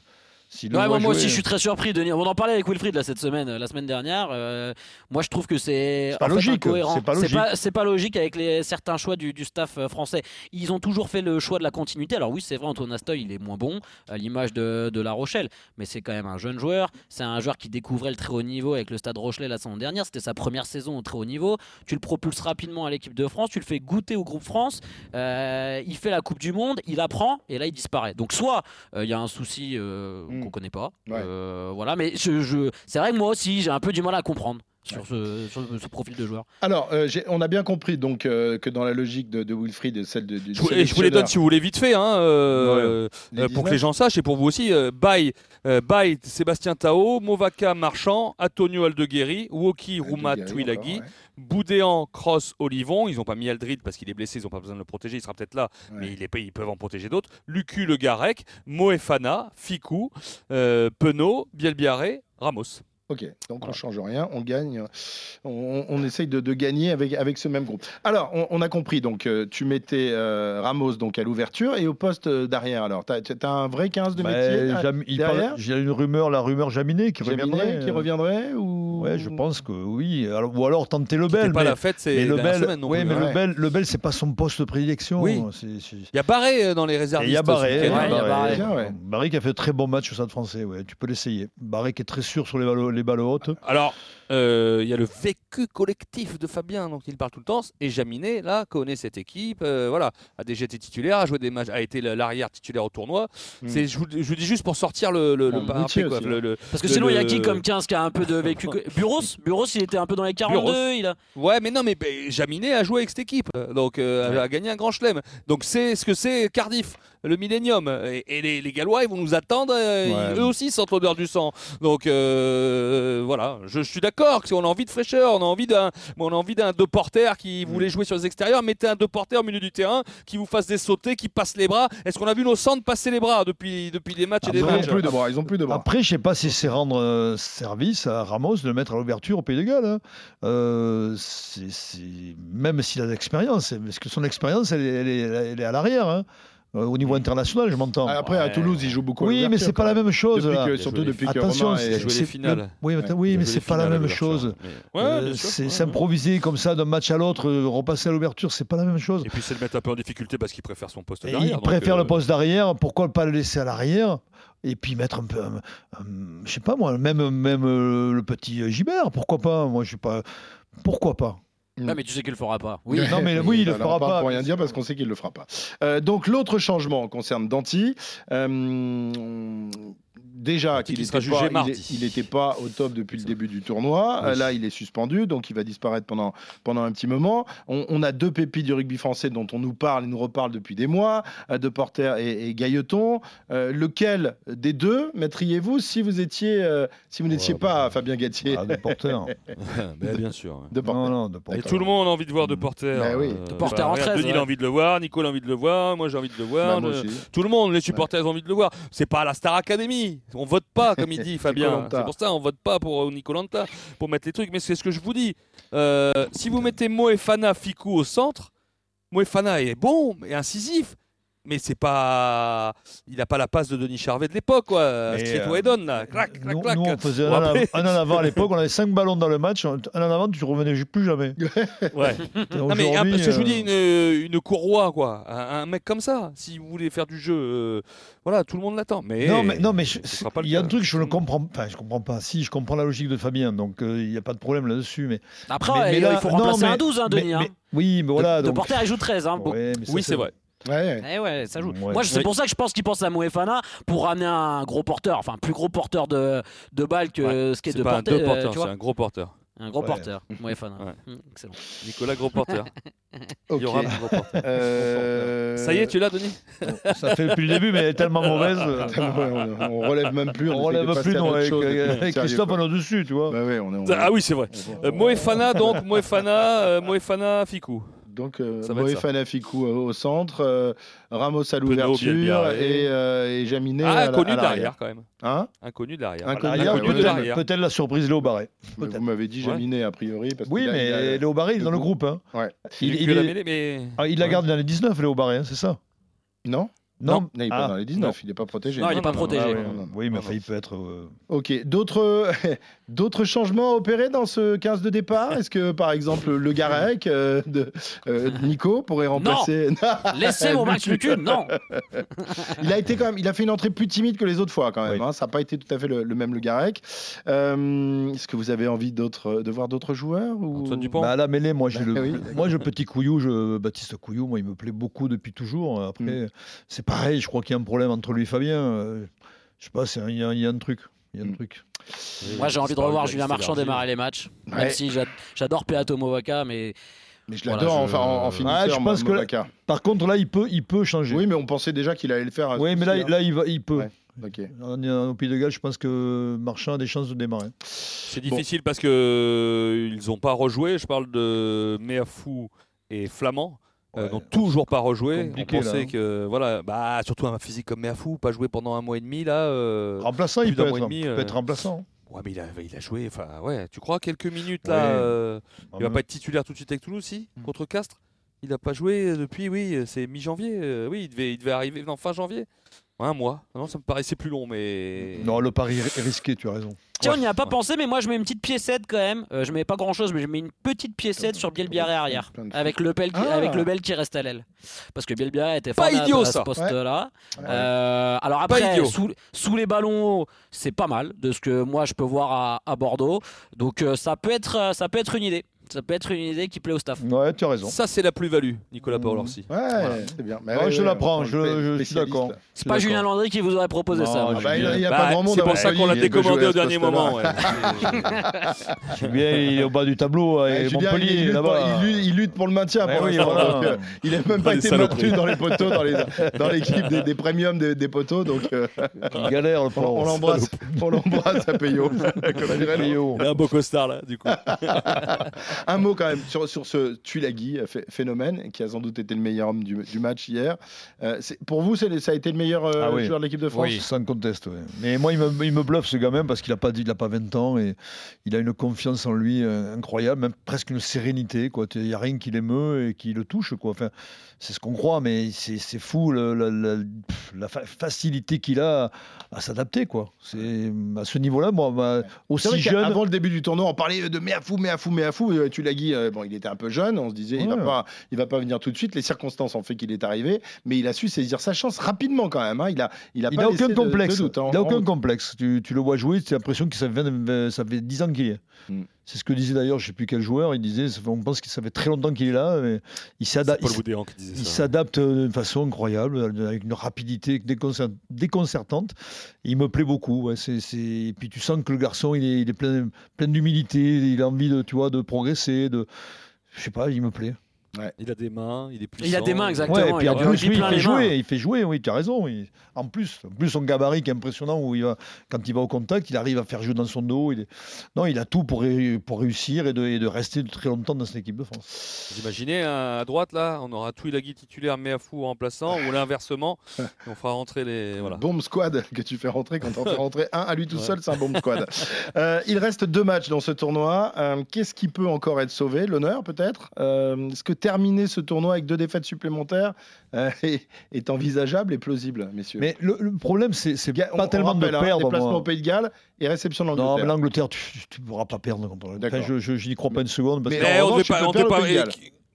[SPEAKER 4] Ouais, moi,
[SPEAKER 6] jouer.
[SPEAKER 4] aussi, je suis très surpris. Denis. On en parlait avec Wilfried là, cette semaine, euh, la semaine dernière. Euh, moi, je trouve que c'est
[SPEAKER 6] pas logique, c'est pas logique.
[SPEAKER 4] c'est pas logique avec les, certains choix du, du staff euh, français. Ils ont toujours fait le choix de la continuité. Alors oui, c'est vrai, Antoine Astoy, il est moins bon à l'image de, de La Rochelle, mais c'est quand même un jeune joueur. C'est un joueur qui découvrait le très haut niveau avec le Stade Rochelet la saison dernière. C'était sa première saison au très haut niveau. Tu le propulses rapidement à l'équipe de France, tu le fais goûter au groupe France. Euh, il fait la Coupe du Monde, il apprend et là il disparaît. Donc soit euh, il y a un souci
[SPEAKER 5] Mm.
[SPEAKER 4] Qu'on connaît pas,
[SPEAKER 5] Ouais.
[SPEAKER 4] euh, voilà. Mais je, je- c'est vrai que moi aussi j'ai un peu du mal à comprendre sur, ce, sur ce profil de joueur.
[SPEAKER 5] Alors, euh, on a bien compris donc euh, que dans la logique de, de Wilfried et celle de, du
[SPEAKER 7] Je vous, et je vous les donne si vous voulez vite fait, hein, euh, euh, pour que
[SPEAKER 5] 19.
[SPEAKER 7] les gens sachent et pour vous aussi. Euh, Baye, euh, Baye, Sébastien Tao, Movaka Marchand, Antonio Aldeguerri, Woki Rouma
[SPEAKER 5] encore, ouais.
[SPEAKER 7] Boudéan, Cross, Olivon. Ils n'ont pas mis Aldrid parce qu'il est blessé, ils n'ont pas besoin de le protéger, il sera peut-être là,
[SPEAKER 5] Ouais.
[SPEAKER 7] mais il est, pas- ils peuvent en protéger d'autres. Lucu Le Garec, Moefana, Ficou, euh, Penaud, Bielbiaré, Ramos.
[SPEAKER 5] Ok, donc on change rien, on gagne, on, on essaye de, de gagner avec, avec ce même groupe. Alors, on, on a compris, donc euh, tu mettais euh, Ramos donc à l'ouverture et au poste euh, d'arrière. Alors, tu as, un vrai 15 de
[SPEAKER 6] Bah,
[SPEAKER 5] métier
[SPEAKER 6] J'ai une rumeur, la rumeur Jaminet qui
[SPEAKER 5] Jaminet
[SPEAKER 6] reviendrait.
[SPEAKER 5] qui reviendrait ou...
[SPEAKER 6] Ouais, je pense que oui. Alors, ou alors tenter le
[SPEAKER 7] C'était
[SPEAKER 6] Bel.
[SPEAKER 7] pas
[SPEAKER 6] mais,
[SPEAKER 7] la fête, c'est
[SPEAKER 6] mais le
[SPEAKER 7] dernière
[SPEAKER 6] Bel,
[SPEAKER 7] semaine non
[SPEAKER 6] ouais,
[SPEAKER 7] plus,
[SPEAKER 6] mais le Bel, le Bel, c'est pas son poste de prédilection.
[SPEAKER 7] Oui. Il y a Barré euh, dans les
[SPEAKER 6] Et
[SPEAKER 7] réservistes.
[SPEAKER 6] il y a Barré, Barré.
[SPEAKER 5] Bien, ouais.
[SPEAKER 6] Barré qui a fait très bon match au Stade français. Ouais, tu peux l'essayer. Barré qui est très sûr sur les balles, les balles hautes.
[SPEAKER 7] Alors, il y a le vécu collectif de Fabien dont il parle tout le temps. Et Jaminet, là, connaît cette équipe. euh, voilà, a déjà été titulaire, a joué des matchs, a été l'arrière titulaire au tournoi.
[SPEAKER 5] Mm.
[SPEAKER 7] C'est, je, vous, je vous dis juste pour sortir le, le, le
[SPEAKER 5] Bon,
[SPEAKER 7] parapet,
[SPEAKER 5] Gauthier
[SPEAKER 7] quoi,
[SPEAKER 5] aussi,
[SPEAKER 7] le-
[SPEAKER 5] hein.
[SPEAKER 7] le-
[SPEAKER 4] Parce que
[SPEAKER 7] le-
[SPEAKER 4] sinon, il y a qui comme 15 qui a un peu de vécu Buros Buros, il était un peu dans les 42.
[SPEAKER 7] Buros.
[SPEAKER 4] Il a...
[SPEAKER 7] Ouais, mais non, mais Jaminet a joué avec cette équipe, donc euh, a, a gagné un grand chelem. Donc c'est ce que c'est Cardiff, le Millennium. Et, et les, les Gallois, ils vont nous attendre. euh,
[SPEAKER 5] Ouais.
[SPEAKER 7] ils- eux aussi ils sentent l'odeur du sang. Donc euh, voilà, je, je suis d'accord. Si on a envie de fraîcheur, on a envie d'un, on a envie d'un deux porteurs qui voulait jouer sur les extérieurs. Mettez un deux porteurs au milieu du terrain qui vous fasse des sautés, qui passe les bras. Est-ce qu'on a vu nos centres passer les bras depuis depuis des matchs et des
[SPEAKER 5] Ils ont
[SPEAKER 7] matchs
[SPEAKER 5] plus de bras, ils ont plus de bras.
[SPEAKER 6] Après, je sais pas si c'est rendre euh, service à Ramos de le mettre à l'ouverture au Pays de Galles. hein. Euh, c'est- c'est- Même s'il a de l'expérience, parce que son expérience, elle est à l'arrière. hein. Euh, Au niveau international, je m'entends.
[SPEAKER 5] Après, à Toulouse, il joue beaucoup.
[SPEAKER 6] Oui, mais c'est pas la
[SPEAKER 5] même.
[SPEAKER 6] chose.
[SPEAKER 5] Depuis que- surtout depuis que
[SPEAKER 6] Attention,
[SPEAKER 5] Romain
[SPEAKER 7] joué les finales.
[SPEAKER 6] Oui, mais, oui, mais c'est pas la même chose.
[SPEAKER 7] Mais- Ouais,
[SPEAKER 6] Euh, c'est
[SPEAKER 7] ouais.
[SPEAKER 6] s'improviser comme ça d'un match à l'autre, euh, repasser à l'ouverture, c'est pas la même chose.
[SPEAKER 7] Et puis c'est le mettre un peu en difficulté parce qu'il préfère son poste
[SPEAKER 6] Et
[SPEAKER 7] derrière.
[SPEAKER 6] il préfère
[SPEAKER 7] euh,
[SPEAKER 6] le poste d'arrière, pourquoi pas le laisser à l'arrière et puis mettre un peu, je sais pas moi, même, même euh, le petit Gibert, pourquoi pas? Moi, je sais pas, pourquoi pas?
[SPEAKER 4] Ah, mais tu sais qu'il le fera pas. Oui.
[SPEAKER 6] Non, mais oui, il le fera pas.
[SPEAKER 5] Pour rien dire parce qu'on sait qu'il le fera pas. Euh, donc l'autre changement concerne Danti. Euh, déjà qu'il
[SPEAKER 7] sera jugé
[SPEAKER 5] pas,
[SPEAKER 7] mardi.
[SPEAKER 5] il n'était pas au top depuis le début du tournoi.
[SPEAKER 7] Oui.
[SPEAKER 5] Là, il est suspendu, donc il va disparaître pendant, pendant un petit moment. On, on a deux pépites du rugby français dont on nous parle et nous reparle depuis des mois, euh, de Porter et, et Gailleton. Euh, lequel des deux mettriez-vous si vous étiez, euh, si vous n'étiez
[SPEAKER 6] Ouais,
[SPEAKER 5] pas
[SPEAKER 6] bah,
[SPEAKER 5] Fabien Galtier
[SPEAKER 6] Ah, de porteur.
[SPEAKER 7] ben, bien sûr.
[SPEAKER 5] de Porter
[SPEAKER 6] non, non, de
[SPEAKER 7] Et
[SPEAKER 6] porteur.
[SPEAKER 7] tout le monde a envie de voir De Porter.
[SPEAKER 5] Bah oui.
[SPEAKER 4] De Porter
[SPEAKER 7] bah,
[SPEAKER 4] en
[SPEAKER 7] regarde,
[SPEAKER 4] 13,
[SPEAKER 7] Denis
[SPEAKER 4] ouais.
[SPEAKER 7] a envie de le voir, Nicolas a envie de le voir, moi j'ai envie de le voir.
[SPEAKER 5] Bah, moi
[SPEAKER 7] je-
[SPEAKER 5] aussi.
[SPEAKER 7] Tout le monde, les supporters ont envie de le voir. C'est pas la Star Academy. On vote pas, comme il dit Fabien. C'est pour ça on vote pas pour euh, Nicolanta pour mettre les trucs. Mais c'est ce que je vous dis. Euh, si vous mettez Moefana Fikou au centre, Moefana est bon, mais incisif. Mais c'est pas. Il n'a pas la passe de Denis Charvet de l'époque, quoi. Street
[SPEAKER 6] euh,
[SPEAKER 7] Wedon, là. Clac, clac,
[SPEAKER 6] Nous,
[SPEAKER 7] clac.
[SPEAKER 6] nous, on faisait un, en
[SPEAKER 7] après-
[SPEAKER 6] avant- un en avant à l'époque, on avait 5 ballons dans le match, un en avant, tu revenais plus jamais.
[SPEAKER 7] Ouais. Non mais un-
[SPEAKER 6] Aujourd'hui,
[SPEAKER 7] parce que je vous
[SPEAKER 6] euh,
[SPEAKER 7] dis une, une courroie quoi, un, un mec comme ça, si vous voulez faire du jeu, euh, voilà, tout le monde l'attend. Mais
[SPEAKER 6] Non, mais, non, mais
[SPEAKER 7] ce
[SPEAKER 6] il y a un truc, je ne comprends Enfin, je comprends pas. Si, je comprends la logique de Fabien, donc euh, il n'y a pas de problème là-dessus. Mais,
[SPEAKER 4] Après,
[SPEAKER 6] mais- mais
[SPEAKER 4] il
[SPEAKER 6] là-
[SPEAKER 4] faut
[SPEAKER 6] non,
[SPEAKER 4] remplacer
[SPEAKER 6] mais-
[SPEAKER 4] un 12, hein,
[SPEAKER 6] mais-
[SPEAKER 4] Denis. hein.
[SPEAKER 6] mais- oui, mais voilà.
[SPEAKER 4] de, de
[SPEAKER 6] donc,
[SPEAKER 4] Porter, il joue 13. Hein, bon.
[SPEAKER 6] Ouais, mais ça,
[SPEAKER 7] Oui, c'est vrai.
[SPEAKER 5] Ouais.
[SPEAKER 4] Eh ouais, ça joue.
[SPEAKER 6] Ouais.
[SPEAKER 4] Moi, c'est pour ça que je pense qu'il pense à Moefana pour ramener un gros porteur, enfin, un plus gros porteur de, de balles que
[SPEAKER 7] Ouais.
[SPEAKER 4] ce qui est de
[SPEAKER 7] pas un deux
[SPEAKER 4] euh,
[SPEAKER 7] porteurs, c'est un gros porteur.
[SPEAKER 4] Un gros
[SPEAKER 6] Ouais.
[SPEAKER 4] porteur, Moefana.
[SPEAKER 7] Ouais.
[SPEAKER 4] Hum, excellent.
[SPEAKER 7] Nicolas gros porteur.
[SPEAKER 5] Ok.
[SPEAKER 7] Yoram gros porteur.
[SPEAKER 5] Euh,
[SPEAKER 7] Ça y est, tu l'as Denis?
[SPEAKER 6] Ça fait depuis le début, mais elle est tellement mauvaise. euh,
[SPEAKER 5] on, relève même plus.
[SPEAKER 6] on relève plus, non, avec, Christophe, on est au-dessus, tu vois.
[SPEAKER 5] Bah ouais, on est, on
[SPEAKER 7] Ah oui, c'est vrai. Euh, Moefana donc, Moefana, euh, Moefana Fikou.
[SPEAKER 5] Donc, euh,
[SPEAKER 7] Ça va être ça.
[SPEAKER 5] Moefana Fikou au, centre, euh, Ramos à l'ouverture et, euh, et Jaminet
[SPEAKER 7] Ah, inconnu
[SPEAKER 5] à
[SPEAKER 7] de
[SPEAKER 5] l'arrière.
[SPEAKER 7] quand même.
[SPEAKER 5] Hein?
[SPEAKER 7] Inconnu de l'arrière.
[SPEAKER 5] Inconnu de
[SPEAKER 6] l'arrière. Peut-être la surprise Léo Barré.
[SPEAKER 5] Vous m'avez dit
[SPEAKER 7] Ouais.
[SPEAKER 5] Jaminet a priori. Parce
[SPEAKER 6] Oui, mais
[SPEAKER 5] a-
[SPEAKER 6] Léo Barré, il est dans le groupe. Hein.
[SPEAKER 5] Ouais.
[SPEAKER 7] Il,
[SPEAKER 6] Il,
[SPEAKER 7] est
[SPEAKER 6] il
[SPEAKER 7] que la
[SPEAKER 6] est-
[SPEAKER 7] mêlée, mais
[SPEAKER 6] ah, il la garde dans les 19, Léo Barré, hein, c'est ça?
[SPEAKER 5] Non
[SPEAKER 6] Non,
[SPEAKER 5] Non, il n'est pas
[SPEAKER 6] Ah,
[SPEAKER 5] dans les 19, il n'est pas protégé.
[SPEAKER 4] Non, il est pas protégé.
[SPEAKER 6] Ah, oui,
[SPEAKER 5] non, non, non.
[SPEAKER 6] oui, mais
[SPEAKER 5] Non,
[SPEAKER 6] enfin, il peut être. euh,
[SPEAKER 5] Ok, d'autres d'autres changements opérés dans ce 15 de départ? Est-ce que par exemple le Garec euh, de euh, Nico pourrait remplacer?
[SPEAKER 4] Laissez mon Max Lucu, non
[SPEAKER 5] Il a été quand même, il a fait une entrée plus timide que les autres fois quand même.
[SPEAKER 6] Oui.
[SPEAKER 5] hein. Ça n'a pas été tout à fait le, le même le Garec. Euh, Est-ce que vous avez envie d'autres de voir d'autres joueurs ou...
[SPEAKER 7] Antoine Dupont.
[SPEAKER 6] Bah, à la mêlée, moi, j'ai
[SPEAKER 5] Bah,
[SPEAKER 6] le,
[SPEAKER 5] oui.
[SPEAKER 6] moi, j'ai le petit Couillou, je, Baptiste Couillou, moi, il me plaît beaucoup depuis toujours. Après,
[SPEAKER 5] Mm.
[SPEAKER 6] c'est pareil, je crois qu'il y a un problème entre lui et Fabien. euh, je sais pas, il y, a- il y a un truc. Il y a un
[SPEAKER 5] Mm.
[SPEAKER 6] truc.
[SPEAKER 4] Moi, j'ai envie de revoir Julien Marchand
[SPEAKER 7] démarrer
[SPEAKER 4] les matchs.
[SPEAKER 5] Ouais.
[SPEAKER 4] Même si j'a- j'adore Peato Movaka, mais
[SPEAKER 5] Mais je
[SPEAKER 4] Voilà,
[SPEAKER 5] l'adore
[SPEAKER 4] je-
[SPEAKER 5] en, en finisseur.
[SPEAKER 6] Ah, je pense que-
[SPEAKER 5] Mobaka.
[SPEAKER 6] Par contre, là, il peut, il peut changer.
[SPEAKER 5] Oui, mais on pensait déjà qu'il allait le faire. à ce
[SPEAKER 6] Oui, mais là,
[SPEAKER 5] hein.
[SPEAKER 6] là il, va, il peut.
[SPEAKER 5] Ouais.
[SPEAKER 6] En- en- Au Pays de Galles, je pense que Marchand a des chances de démarrer.
[SPEAKER 7] C'est difficile parce que euh, ils n'ont pas rejoué. Je parle de Meafou et Flamand. Euh,
[SPEAKER 6] Ouais.
[SPEAKER 7] n'ont toujours pas rejoué. On pensait
[SPEAKER 6] là, hein.
[SPEAKER 7] que voilà, bah surtout un physique comme Meafou, pas joué pendant un mois et demi là. euh,
[SPEAKER 6] Remplaçant, il peut être,
[SPEAKER 7] demi,
[SPEAKER 6] peut
[SPEAKER 7] euh,
[SPEAKER 6] être remplaçant.
[SPEAKER 7] Ouais, mais il a, il a joué. Enfin, ouais. Tu crois quelques minutes là
[SPEAKER 6] Ouais.
[SPEAKER 7] euh, Il va pas être titulaire tout de suite avec Toulouse, si
[SPEAKER 5] Hmm.
[SPEAKER 7] Contre Castres? Il n'a pas joué depuis, oui, euh, c'est mi-janvier. euh, oui, il devait, il devait arriver non, fin janvier. Un mois. Non, ça me paraissait plus long, mais.
[SPEAKER 6] Non, le pari est risqué, tu as raison.
[SPEAKER 4] Tiens, on n'y a pas pensé, mais moi je mets une petite piécette quand même. Euh, je mets pas grand chose, mais je mets une petite piécette sur Bielbiaré arrière. Avec le, Bel qui,
[SPEAKER 5] Ah.
[SPEAKER 4] avec le Bel qui reste à l'aile. Parce que Bielbiaré était
[SPEAKER 7] Pas
[SPEAKER 4] formidable
[SPEAKER 7] idiot,
[SPEAKER 4] à ce poste-là.
[SPEAKER 5] Ouais.
[SPEAKER 4] Euh, alors après, sous, sous les ballons, c'est pas mal de ce que moi je peux voir à, à Bordeaux. Donc euh, ça, peut être, euh, ça peut être une idée. Ça peut être une idée qui plaît au staff.
[SPEAKER 6] Ouais, tu as raison.
[SPEAKER 7] Ça, c'est la plus-value, Nicolas
[SPEAKER 5] Mmh.
[SPEAKER 7] Paolorsi.
[SPEAKER 5] Ouais, c'est bien. Mais
[SPEAKER 6] Ouais,
[SPEAKER 5] ouais,
[SPEAKER 6] je
[SPEAKER 5] ouais,
[SPEAKER 6] la prends,
[SPEAKER 5] prend
[SPEAKER 6] je- suis d'accord.
[SPEAKER 4] C'est pas Julien Landry qui vous aurait proposé
[SPEAKER 6] Non,
[SPEAKER 4] ça.
[SPEAKER 5] Ah bah, il n'y a,
[SPEAKER 7] Bah,
[SPEAKER 5] pas grand monde
[SPEAKER 7] c'est pour ça qu'on l'a décommandé au dernier moment. ouais.
[SPEAKER 6] Julien, il est au bas du tableau et
[SPEAKER 5] Julien,
[SPEAKER 6] Montpellier
[SPEAKER 5] il, lutte pour,
[SPEAKER 6] là-bas.
[SPEAKER 5] il lutte- il lutte pour le maintien euh, il n'a même pas été maintenu dans les poteaux, dans l'équipe des, premiums des, poteaux. Donc euh,
[SPEAKER 6] galère le
[SPEAKER 5] on, l'embrasse, on l'embrasse à.
[SPEAKER 6] Payot.
[SPEAKER 7] Il a un beau costard là, du coup.
[SPEAKER 5] Un mot quand même sur, sur ce Tuilagi euh, phé- phénomène qui a sans doute été le meilleur homme du, du match hier. Euh, pour vous, ça a été le meilleur euh,
[SPEAKER 6] Ah oui.
[SPEAKER 5] joueur de l'équipe de France?
[SPEAKER 6] Oui, sans conteste. Mais moi, il me, il me bluffe ce gamin parce qu'il a pas dit, il a pas 20 ans et il a une confiance en lui euh, incroyable, même presque une sérénité. Il n'y a rien qui l'émeut et qui le touche. Quoi. Enfin, c'est ce qu'on croit, mais c'est fou le- la, facilité qu'il a à, à s'adapter. à ce niveau-là, moi, bah, aussi jeune.
[SPEAKER 5] qu'avant le début du tournoi, on parlait de Méafou, Méafou, Méafou. Euh, Tulagi, euh, bon, il était un peu jeune. On se disait, il va pas, il va pas venir tout de suite. Les circonstances ont fait qu'il est arrivé, mais il a su saisir sa chance rapidement quand même. hein. Il a, il a
[SPEAKER 6] Il
[SPEAKER 5] pas laissé
[SPEAKER 6] aucun
[SPEAKER 5] de- de
[SPEAKER 6] complexe.
[SPEAKER 5] doute, hein.
[SPEAKER 6] il n'a aucun complexe. Tu, tu le vois jouer, tu as l'impression que ça fait, 20 ça fait 10 ans qu'il est.
[SPEAKER 5] Mm.
[SPEAKER 6] C'est ce que disait d'ailleurs, je ne sais plus quel joueur. Il disait, on pense que ça fait très longtemps qu'il est là. Mais il s'adapte. Il-
[SPEAKER 7] Boudéan qui disait
[SPEAKER 6] Il
[SPEAKER 7] ça.
[SPEAKER 6] s'adapte euh, d'une façon incroyable, avec une rapidité déconcer- déconcertante. Il me plaît beaucoup. ouais, Et puis tu sens que le garçon, il est, il est plein, plein d'humilité, il a envie de, tu vois, de progresser. De... Je sais pas, il me plaît.
[SPEAKER 7] Il a des mains, il est puissant.
[SPEAKER 4] Il a des mains, exactement.
[SPEAKER 6] Ouais, et puis
[SPEAKER 4] il a
[SPEAKER 6] en plus, il fait jouer, il fait jouer, oui, tu as raison. oui. En plus, en plus, son gabarit qui est impressionnant, où il va, quand il va au contact, il arrive à faire jouer dans son dos. Il est... Non, il a tout pour, ré- pour réussir et de, et de rester très longtemps dans cette équipe de France.
[SPEAKER 7] Vous imaginez hein, à droite là, on aura Touilagui titulaire, Méafou remplaçant, ou l'inversement, on fera rentrer les. Voilà.
[SPEAKER 5] Bombe squad que tu fais rentrer quand on fait rentrer un à lui tout
[SPEAKER 7] Ouais.
[SPEAKER 5] seul, c'est un bombe squad. Euh, il reste deux matchs dans ce tournoi. Euh, Qu'est-ce qui peut encore être sauvé? L'honneur peut-être? Euh, Est-ce que terminer ce tournoi avec deux défaites supplémentaires euh, est, est envisageable et plausible, messieurs
[SPEAKER 6] Mais le, le problème, c'est pas
[SPEAKER 5] on-
[SPEAKER 6] tellement
[SPEAKER 5] on
[SPEAKER 6] de
[SPEAKER 5] hein,
[SPEAKER 6] perdre.
[SPEAKER 5] déplacement
[SPEAKER 6] moi.
[SPEAKER 5] au Pays de Galles et réception de
[SPEAKER 6] Non, mais
[SPEAKER 5] l'Angleterre.
[SPEAKER 6] l'Angleterre, tu ne pourras pas perdre contre l'Angleterre.
[SPEAKER 5] D'accord.
[SPEAKER 6] Enfin, je je- n'y crois pas une seconde. Parce
[SPEAKER 5] Mais
[SPEAKER 6] que-
[SPEAKER 7] Eh, on
[SPEAKER 5] tu
[SPEAKER 7] pas,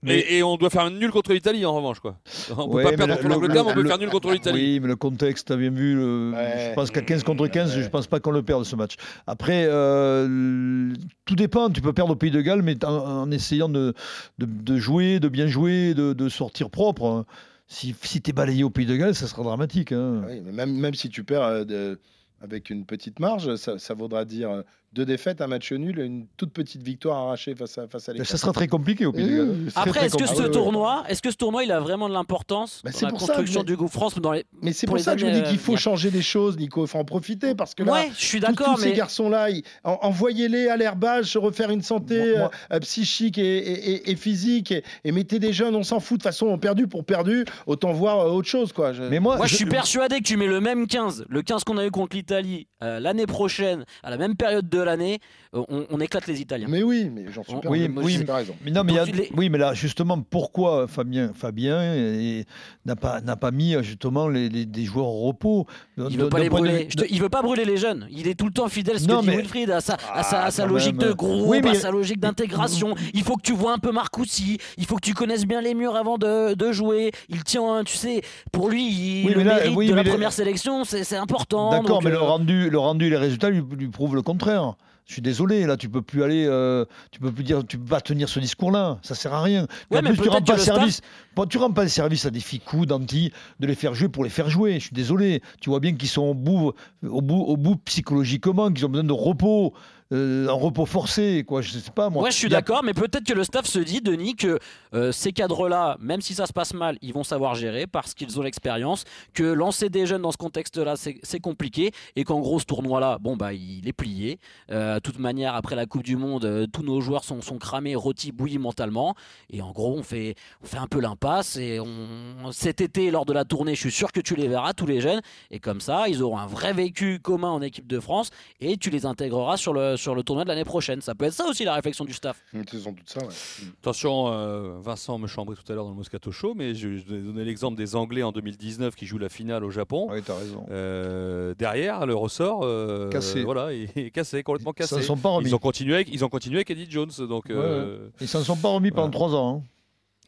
[SPEAKER 7] pas- et, on doit faire un nul contre l'Italie en revanche quoi. On peut
[SPEAKER 6] Ouais,
[SPEAKER 7] pas
[SPEAKER 6] mais
[SPEAKER 7] perdre contre
[SPEAKER 6] le-
[SPEAKER 7] l'Angleterre, mais on peut
[SPEAKER 6] le-
[SPEAKER 7] faire nul contre l'Italie.
[SPEAKER 6] Oui, mais le contexte, tu as bien vu. le-
[SPEAKER 5] Ouais.
[SPEAKER 6] Je pense qu'à 15 contre 15, je ne pense pas qu'on le perde ce match. Après, euh, tout dépend. Tu peux perdre au Pays de Galles, mais en, en essayant de, de, de jouer, de bien jouer, de, de sortir propre. hein. Si, si tu es balayé au Pays de Galles, ça sera dramatique. hein.
[SPEAKER 5] Oui, mais même, même si tu perds euh, de- avec une petite marge, ça, ça vaudra dire euh, deux défaites, un match nul, une toute petite victoire arrachée face à, face à.
[SPEAKER 6] Ça sera très compliqué au Pays Galles.
[SPEAKER 5] Euh,
[SPEAKER 4] Après, est-ce que ce tournoi, est-ce que ce tournoi, il a vraiment de l'importance
[SPEAKER 5] Bah,
[SPEAKER 4] dans la
[SPEAKER 5] ça,
[SPEAKER 4] construction
[SPEAKER 5] mais-
[SPEAKER 4] du groupe France dans les...
[SPEAKER 5] Mais c'est
[SPEAKER 4] pour
[SPEAKER 5] ça que je vous dis qu'il faut
[SPEAKER 4] euh,
[SPEAKER 5] changer les choses, Nico. Il faut en profiter parce que là,
[SPEAKER 4] Ouais, je suis
[SPEAKER 5] tous-
[SPEAKER 4] d'accord,
[SPEAKER 5] tous ces
[SPEAKER 4] mais
[SPEAKER 5] garçons-là, ils- en- envoyez-les à l'herbage, se refaire une santé
[SPEAKER 6] moi-
[SPEAKER 5] euh, psychique et, et- et- et physique, et, et mettez des jeunes, on s'en fout. De toute façon, on perdu pour perdu, autant voir autre chose, quoi. Je-
[SPEAKER 6] Mais moi,
[SPEAKER 4] Moi, je suis persuadé que tu mets le même 15, le 15 qu'on a eu contre l'Italie euh, l'année prochaine, à la même période de l'année, euh, on, on éclate les Italiens.
[SPEAKER 5] Mais oui, mais j'en suis
[SPEAKER 4] Oui,
[SPEAKER 5] persuadé.
[SPEAKER 6] oui, mais-
[SPEAKER 5] raison.
[SPEAKER 6] Mais non, mais il y a-
[SPEAKER 4] Donc, les-
[SPEAKER 6] oui, mais là, justement, pourquoi Fabien, Fabien et- n'a pas, n'a pas mis justement les, les- des joueurs au repos
[SPEAKER 4] Il veut pas les brûler. Je te- il veut pas brûler les jeunes. Il est tout le temps fidèle, ce
[SPEAKER 6] Non,
[SPEAKER 4] que dit
[SPEAKER 6] mais-
[SPEAKER 4] Wilfried, à sa, à sa, à sa
[SPEAKER 6] Ah,
[SPEAKER 4] logique
[SPEAKER 6] même.
[SPEAKER 4] de groupe,
[SPEAKER 6] Oui, mais-
[SPEAKER 4] à sa logique d'intégration. Il faut que tu vois un peu Marcoussi. Il faut que tu connaisses bien les murs avant de, de jouer. Il tient, tu sais, pour lui, il,
[SPEAKER 6] Oui,
[SPEAKER 4] le
[SPEAKER 6] mais là,
[SPEAKER 4] mérite
[SPEAKER 6] oui,
[SPEAKER 4] de
[SPEAKER 6] mais
[SPEAKER 4] la
[SPEAKER 6] les-
[SPEAKER 4] première sélection, c'est important.
[SPEAKER 6] D'accord, mais le
[SPEAKER 4] euh,
[SPEAKER 6] rendu, le rendu et les résultats lui, lui prouvent le contraire. Je suis désolé, là, tu peux plus aller, euh, tu peux plus dire, tu peux pas tenir ce discours-là. Ça sert à rien. Puis
[SPEAKER 4] Ouais,
[SPEAKER 6] en
[SPEAKER 4] mais
[SPEAKER 6] plus, tu rends pas
[SPEAKER 4] staff-
[SPEAKER 6] service. Tu rends pas service à des ficous, d'anti, de les faire jouer pour les faire jouer. Je suis désolé. Tu vois bien qu'ils sont au bout, au bout, au bout psychologiquement, qu'ils ont besoin de repos, euh, un repos forcé, quoi. Je sais pas moi.
[SPEAKER 4] Ouais, je suis
[SPEAKER 6] a-
[SPEAKER 4] d'accord, mais peut-être que le staff se dit, Denis, que euh, ces cadres-là, même si ça se passe mal, ils vont savoir gérer parce qu'ils ont l'expérience, que lancer des jeunes dans ce contexte-là, c'est compliqué, et qu'en gros, ce tournoi-là, bon, bah, il est plié. Euh, de toute manière, après la Coupe du Monde, euh, tous nos joueurs sont, sont cramés, rôtis, bouillis mentalement. Et en gros, on fait, on fait un peu l'impasse. Et on, cet été, lors de la tournée, je suis sûr que tu les verras, tous les jeunes. Et comme ça, ils auront un vrai vécu commun en équipe de France. Et tu les intégreras sur le, sur le tournoi de l'année prochaine. Ça peut être ça aussi la réflexion du staff.
[SPEAKER 5] C'est sans doute ça, ouais.
[SPEAKER 7] Attention, euh, Vincent me chambrait tout à l'heure dans le Moscato Show, mais je, je vais donner l'exemple des Anglais en 2019 qui jouent la finale au Japon.
[SPEAKER 6] Oui, t'as raison.
[SPEAKER 7] Euh, derrière, le ressort, euh,
[SPEAKER 6] Cassé.
[SPEAKER 7] voilà, il est cassé, complètement
[SPEAKER 6] Ils s'en
[SPEAKER 7] cassé.
[SPEAKER 6] sont pas remis.
[SPEAKER 7] Ils ont continué avec, ils ont continué avec Eddie Jones, donc.
[SPEAKER 6] Ouais,
[SPEAKER 7] euh,
[SPEAKER 6] Ils s'en sont pas remis pendant. 3 ans.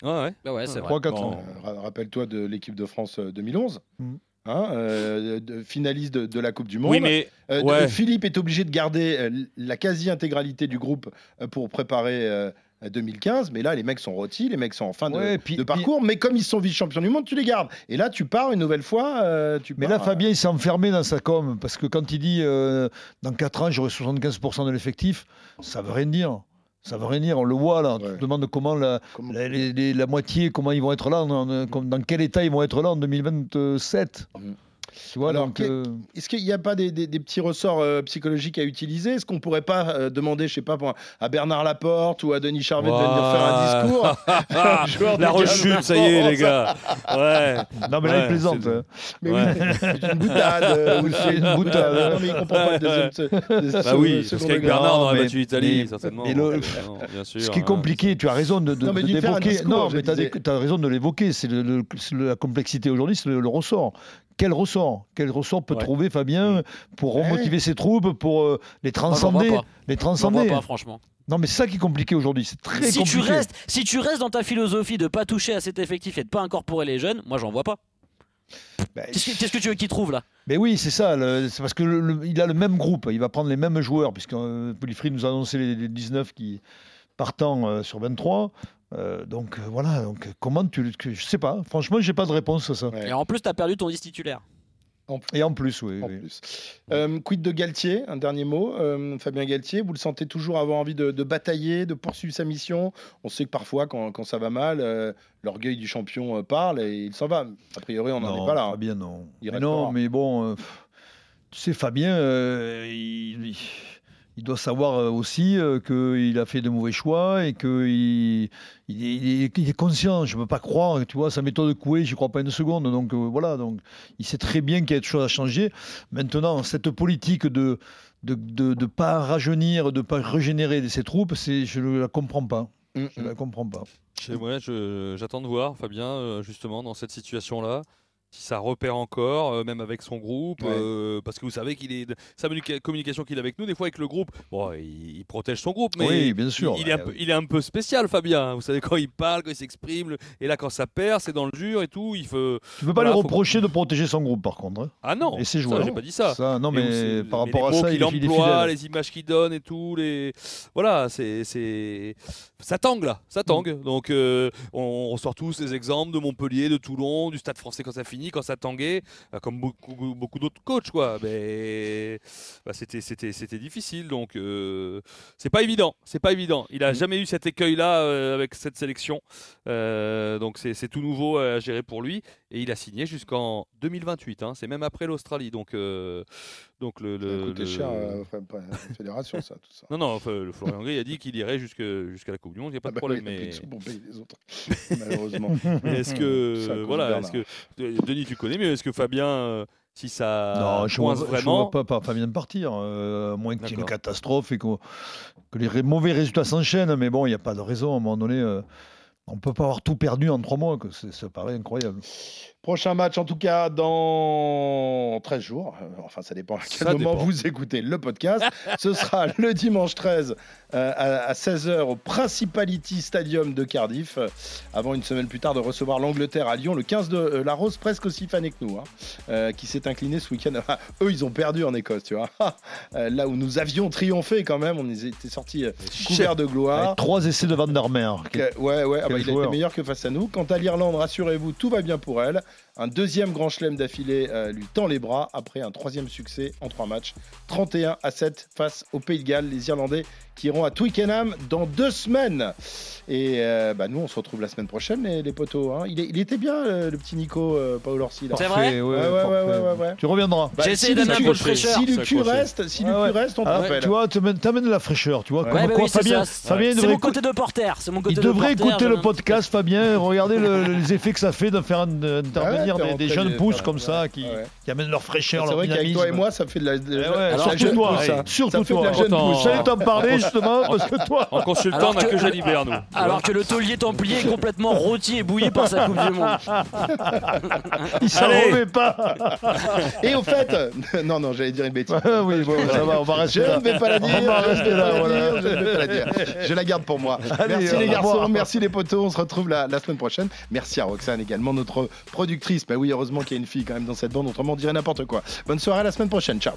[SPEAKER 6] hein.
[SPEAKER 7] ouais, ouais.
[SPEAKER 4] Bah ouais, c'est vrai.
[SPEAKER 6] 3 4
[SPEAKER 7] Bon.
[SPEAKER 6] ans.
[SPEAKER 5] Ra- Rappelle-toi de l'équipe de France euh, 2011.
[SPEAKER 6] Mm.
[SPEAKER 5] Hein, euh, de- finaliste de, de la Coupe du Monde.
[SPEAKER 7] Oui, mais
[SPEAKER 5] Euh,
[SPEAKER 7] ouais.
[SPEAKER 5] Philippe est obligé de garder euh, la quasi-intégralité du groupe euh, pour préparer euh, 2015, mais là les mecs sont rôtis, les mecs sont en fin de,
[SPEAKER 6] Ouais, puis-
[SPEAKER 5] de parcours, mais comme ils sont vice-champions du monde, tu les gardes. Et là tu pars une nouvelle fois. euh, tu
[SPEAKER 6] Mais là, Fabien, il s'est enfermé dans sa com. Parce que quand il dit euh, dans 4 ans, j'aurai 75% de l'effectif, ça veut rien dire. Ça veut rien dire. On le voit là. Tu
[SPEAKER 5] Ouais.
[SPEAKER 6] te demandes comment la,
[SPEAKER 5] Comment-
[SPEAKER 6] la, les- les- la moitié, comment ils vont être là, dans, dans quel état ils vont être là en 2027.
[SPEAKER 5] Mhm.
[SPEAKER 6] Tu vois,
[SPEAKER 5] Alors,
[SPEAKER 6] euh,
[SPEAKER 5] Est-ce qu'il n'y a pas des, des- des petits ressorts euh, psychologiques à utiliser? Est-ce qu'on pourrait pas euh, demander, je sais pas, pour- à Bernard Laporte ou à Denis Charvet de venir faire un discours?
[SPEAKER 7] La rechute, ça y est, les gars. Ouais.
[SPEAKER 6] Non, mais là,
[SPEAKER 7] Ouais,
[SPEAKER 6] il plaisante.
[SPEAKER 7] c'est-
[SPEAKER 6] hein.
[SPEAKER 5] Mais
[SPEAKER 7] Ouais.
[SPEAKER 5] oui, c'est une boutade. euh, ou c'est une boutade. Non, mais il comprend pas le deuxième.
[SPEAKER 7] Bah oui,
[SPEAKER 5] ce-
[SPEAKER 7] parce qu'avec. Bernard, on aurait battu l'Italie, certainement.
[SPEAKER 6] mais le-
[SPEAKER 7] Non, bien sûr,
[SPEAKER 6] Ce qui est
[SPEAKER 7] hein.
[SPEAKER 6] compliqué, tu as raison de, de-
[SPEAKER 5] Non, mais
[SPEAKER 6] tu as, raison de l'évoquer. C'est la complexité aujourd'hui, c'est le ressort. Quel ressort Quel ressort peut
[SPEAKER 4] Ouais.
[SPEAKER 6] trouver Fabien pour
[SPEAKER 5] Ouais.
[SPEAKER 6] remotiver ses troupes, pour euh, les transcender
[SPEAKER 4] pas.
[SPEAKER 6] Les transcender
[SPEAKER 4] pas, franchement.
[SPEAKER 6] Non, mais c'est ça qui est compliqué aujourd'hui. C'est très
[SPEAKER 4] Si tu,
[SPEAKER 6] compliqué.
[SPEAKER 4] restes, si tu restes dans ta philosophie de pas toucher à cet effectif et de pas incorporer les jeunes, moi j'en vois pas.
[SPEAKER 5] Bah,
[SPEAKER 4] Qu'est-ce que, tu veux qu'ils trouvent là?
[SPEAKER 6] Mais oui, c'est ça. C'est parce que le- le- il a le même groupe. Il va prendre les mêmes joueurs, puisque euh, nous a annoncé les, les 19 qui partant euh, sur 23. Euh, donc euh, voilà. Donc comment tu, je sais pas. Franchement, j'ai pas de réponse à ça.
[SPEAKER 5] Ouais.
[SPEAKER 4] Et en plus, t'as perdu ton 10 titulaire.
[SPEAKER 6] Et en plus, oui.
[SPEAKER 5] En
[SPEAKER 6] oui.
[SPEAKER 5] plus. Euh, quid de Galtier Un dernier mot. Euh, Fabien Galtier, vous le sentez toujours avoir envie de, de batailler, de poursuivre sa mission? On sait que parfois, quand, quand ça va mal, euh, l'orgueil du champion parle et il s'en va. A priori, on n'en est pas là. hein.
[SPEAKER 6] Fabien, non.
[SPEAKER 5] Il
[SPEAKER 6] Mais non, mais bon, euh, tu sais, Fabien, euh, il, il- il doit savoir euh, aussi euh, qu'il a fait de mauvais choix et qu'il il, il est, il est conscient. Je ne peux pas croire, tu vois, sa méthode de couer, je crois pas une seconde. Donc euh, voilà, donc il sait très bien qu'il y a des choses à changer. Maintenant, cette politique de de de, de pas rajeunir, de pas régénérer ses troupes, je ne la comprends pas.
[SPEAKER 5] Mm,
[SPEAKER 6] Je
[SPEAKER 5] mm.
[SPEAKER 6] la comprends pas.
[SPEAKER 7] Je- j'attends de voir Fabien justement dans cette situation-là. Si ça repère encore, euh, même avec son groupe,
[SPEAKER 5] Ouais.
[SPEAKER 7] euh, parce que vous savez qu'il est sa communica- communication qu'il a avec nous, des fois avec le groupe, bon, il, il protège son groupe, mais
[SPEAKER 6] oui, bien sûr.
[SPEAKER 7] il, il est un peu, il est un peu spécial, Fabien. Vous savez quand il parle, quand il s'exprime, et là quand ça perd, c'est dans le dur et tout. Il faut
[SPEAKER 6] Tu peux pas
[SPEAKER 7] Voilà,
[SPEAKER 6] lui
[SPEAKER 7] faut-
[SPEAKER 6] reprocher de protéger son groupe, par contre. hein.
[SPEAKER 7] ah non,
[SPEAKER 6] Et ses joueurs.
[SPEAKER 7] j'ai pas dit ça.
[SPEAKER 6] Ça, non,
[SPEAKER 7] Mais
[SPEAKER 6] par rapport à ça, il
[SPEAKER 7] emploie, les images qu'il donne et tout, les voilà, c'est c'est ça tangue là, ça tangue.
[SPEAKER 6] Mm.
[SPEAKER 7] Donc euh, on ressort tous les exemples de Montpellier, de Toulon, du Stade Français quand ça finit, quand ça tanguait, euh, comme beaucoup beaucoup d'autres coachs quoi. Mais bah, c'était c'était c'était difficile donc euh, c'est pas évident, c'est pas évident. Il
[SPEAKER 6] Mm.
[SPEAKER 7] a jamais eu cet écueil là avec cette sélection, Euh, donc c'est c'est tout nouveau à gérer pour lui et il a signé jusqu'en 2028. hein. C'est même après l'Australie donc euh, donc le,
[SPEAKER 5] Ça a
[SPEAKER 7] le-
[SPEAKER 5] coûté
[SPEAKER 7] le-
[SPEAKER 5] cher euh, la fédération, ça, tout ça.
[SPEAKER 7] non, non, enfin, le Florian Gris a dit qu'il irait jusque- jusqu'à la Coupe du Monde, il n'y a pas
[SPEAKER 5] Ah
[SPEAKER 7] de
[SPEAKER 5] bah
[SPEAKER 7] problème. mais
[SPEAKER 5] de pour payer les autres, malheureusement.
[SPEAKER 7] mais est-ce que,
[SPEAKER 5] de
[SPEAKER 7] voilà, est-ce que Denis, tu connais, mais est-ce que Fabien, euh, si ça
[SPEAKER 6] Non, je vois, je
[SPEAKER 7] vraiment,
[SPEAKER 6] vois pas, Fabien partir, euh, à moins qu'il y ait une catastrophe et qu'au- que les mauvais résultats s'enchaînent. Mais bon, il n'y a pas de raison. À un moment donné, euh, on ne peut pas avoir tout perdu en trois mois. Que ça paraît incroyable.
[SPEAKER 5] Prochain match, en tout cas, dans 13 jours. Euh, Enfin, ça dépend à quel
[SPEAKER 7] Ça
[SPEAKER 5] moment
[SPEAKER 7] dépend.
[SPEAKER 5] vous écoutez le podcast. Ce sera le dimanche 13 euh, à, 16h au Principality Stadium de Cardiff. euh, avant une semaine plus tard de recevoir l'Angleterre à Lyon. Le 15 de euh, la Rose, presque aussi fané que nous, hein, qui s'est incliné ce week-end. Ah, eux, ils ont perdu en Écosse, tu vois. Là où nous avions triomphé quand même, on était sortis couverts de gloire.
[SPEAKER 6] Avec trois essais de Van der Meer.
[SPEAKER 5] Ouais, ouais, ah bah, il a été meilleur que face à nous. Quant à l'Irlande, rassurez-vous, tout va bien pour elle. Un deuxième grand chelem d'affilée euh, lui tend les bras après un troisième succès en trois matchs. 31 à 7 face au Pays de Galles. Les Irlandais qui iront à Twickenham dans deux semaines. Et euh, bah, nous, on se retrouve la semaine prochaine, les, les potos. hein. Il, est- il était bien, euh, le petit Nico euh, Paolo Orsi. là.
[SPEAKER 4] C'est vrai
[SPEAKER 6] Parfait,
[SPEAKER 5] Ouais, ouais, ouais, ouais, ouais, ouais.
[SPEAKER 6] Tu reviendras.
[SPEAKER 5] Bah,
[SPEAKER 4] J'ai essayé
[SPEAKER 5] si
[SPEAKER 4] d'amener
[SPEAKER 5] Lucu-
[SPEAKER 4] un peu de fraîcheur.
[SPEAKER 5] Si Lucu
[SPEAKER 7] S'accrocher.
[SPEAKER 5] reste, si
[SPEAKER 6] Ouais,
[SPEAKER 5] Lucu
[SPEAKER 6] ouais.
[SPEAKER 5] reste, on te
[SPEAKER 6] Alors,
[SPEAKER 5] rappelle.
[SPEAKER 6] tu vois, tu amènes- t'amènes de la fraîcheur, tu vois.
[SPEAKER 5] Ouais.
[SPEAKER 6] Comme
[SPEAKER 4] bah
[SPEAKER 6] quoi,
[SPEAKER 4] oui,
[SPEAKER 6] Fabien. Fabien
[SPEAKER 4] C'est mon côté de porter. Mon côté
[SPEAKER 6] il
[SPEAKER 4] de
[SPEAKER 6] devrait
[SPEAKER 4] porter,
[SPEAKER 6] écouter le podcast, Fabien, et regarder le- les effets que ça fait de faire un- intervenir Des, jeunes pousses comme ça qui,
[SPEAKER 5] ouais.
[SPEAKER 6] qui amènent leur fraîcheur,
[SPEAKER 5] C'est
[SPEAKER 6] leur
[SPEAKER 5] vrai qu'avec
[SPEAKER 6] dynamisme.
[SPEAKER 5] toi et moi, ça fait de la, de
[SPEAKER 6] Eh
[SPEAKER 5] la-
[SPEAKER 6] ouais,
[SPEAKER 5] la
[SPEAKER 6] surtout
[SPEAKER 5] jeune
[SPEAKER 6] toi,
[SPEAKER 5] pousse,
[SPEAKER 6] surtout
[SPEAKER 5] Ça fait de
[SPEAKER 6] toi.
[SPEAKER 5] la jeune
[SPEAKER 7] Autant-
[SPEAKER 5] pousse.
[SPEAKER 6] J'allais t'en parler justement parce que toi.
[SPEAKER 7] En consultant, on n'a
[SPEAKER 4] que-
[SPEAKER 7] Jalibert, nous.
[SPEAKER 4] Alors que le taulier templier est complètement rôti et bouilli par sa Coupe du Monde.
[SPEAKER 6] Il s'en remet pas.
[SPEAKER 5] Et au fait, non, non, j'allais dire une bêtise.
[SPEAKER 6] Oui, bon, ça va, on va
[SPEAKER 5] Je
[SPEAKER 6] rester
[SPEAKER 5] ne
[SPEAKER 6] là.
[SPEAKER 5] vais pas la dire.
[SPEAKER 6] On va
[SPEAKER 5] je ne
[SPEAKER 6] rester
[SPEAKER 5] vais
[SPEAKER 6] là,
[SPEAKER 5] pas la
[SPEAKER 6] voilà.
[SPEAKER 5] dire, je ne vais pas la dire. Je la garde pour moi. Merci les garçons, merci les potos. On se retrouve la, la semaine prochaine. Merci à Roxane également, notre productrice. Bah oui, heureusement qu'il y a une fille quand même dans cette bande, autrement on dirait n'importe quoi. Bonne soirée à la semaine prochaine. Ciao.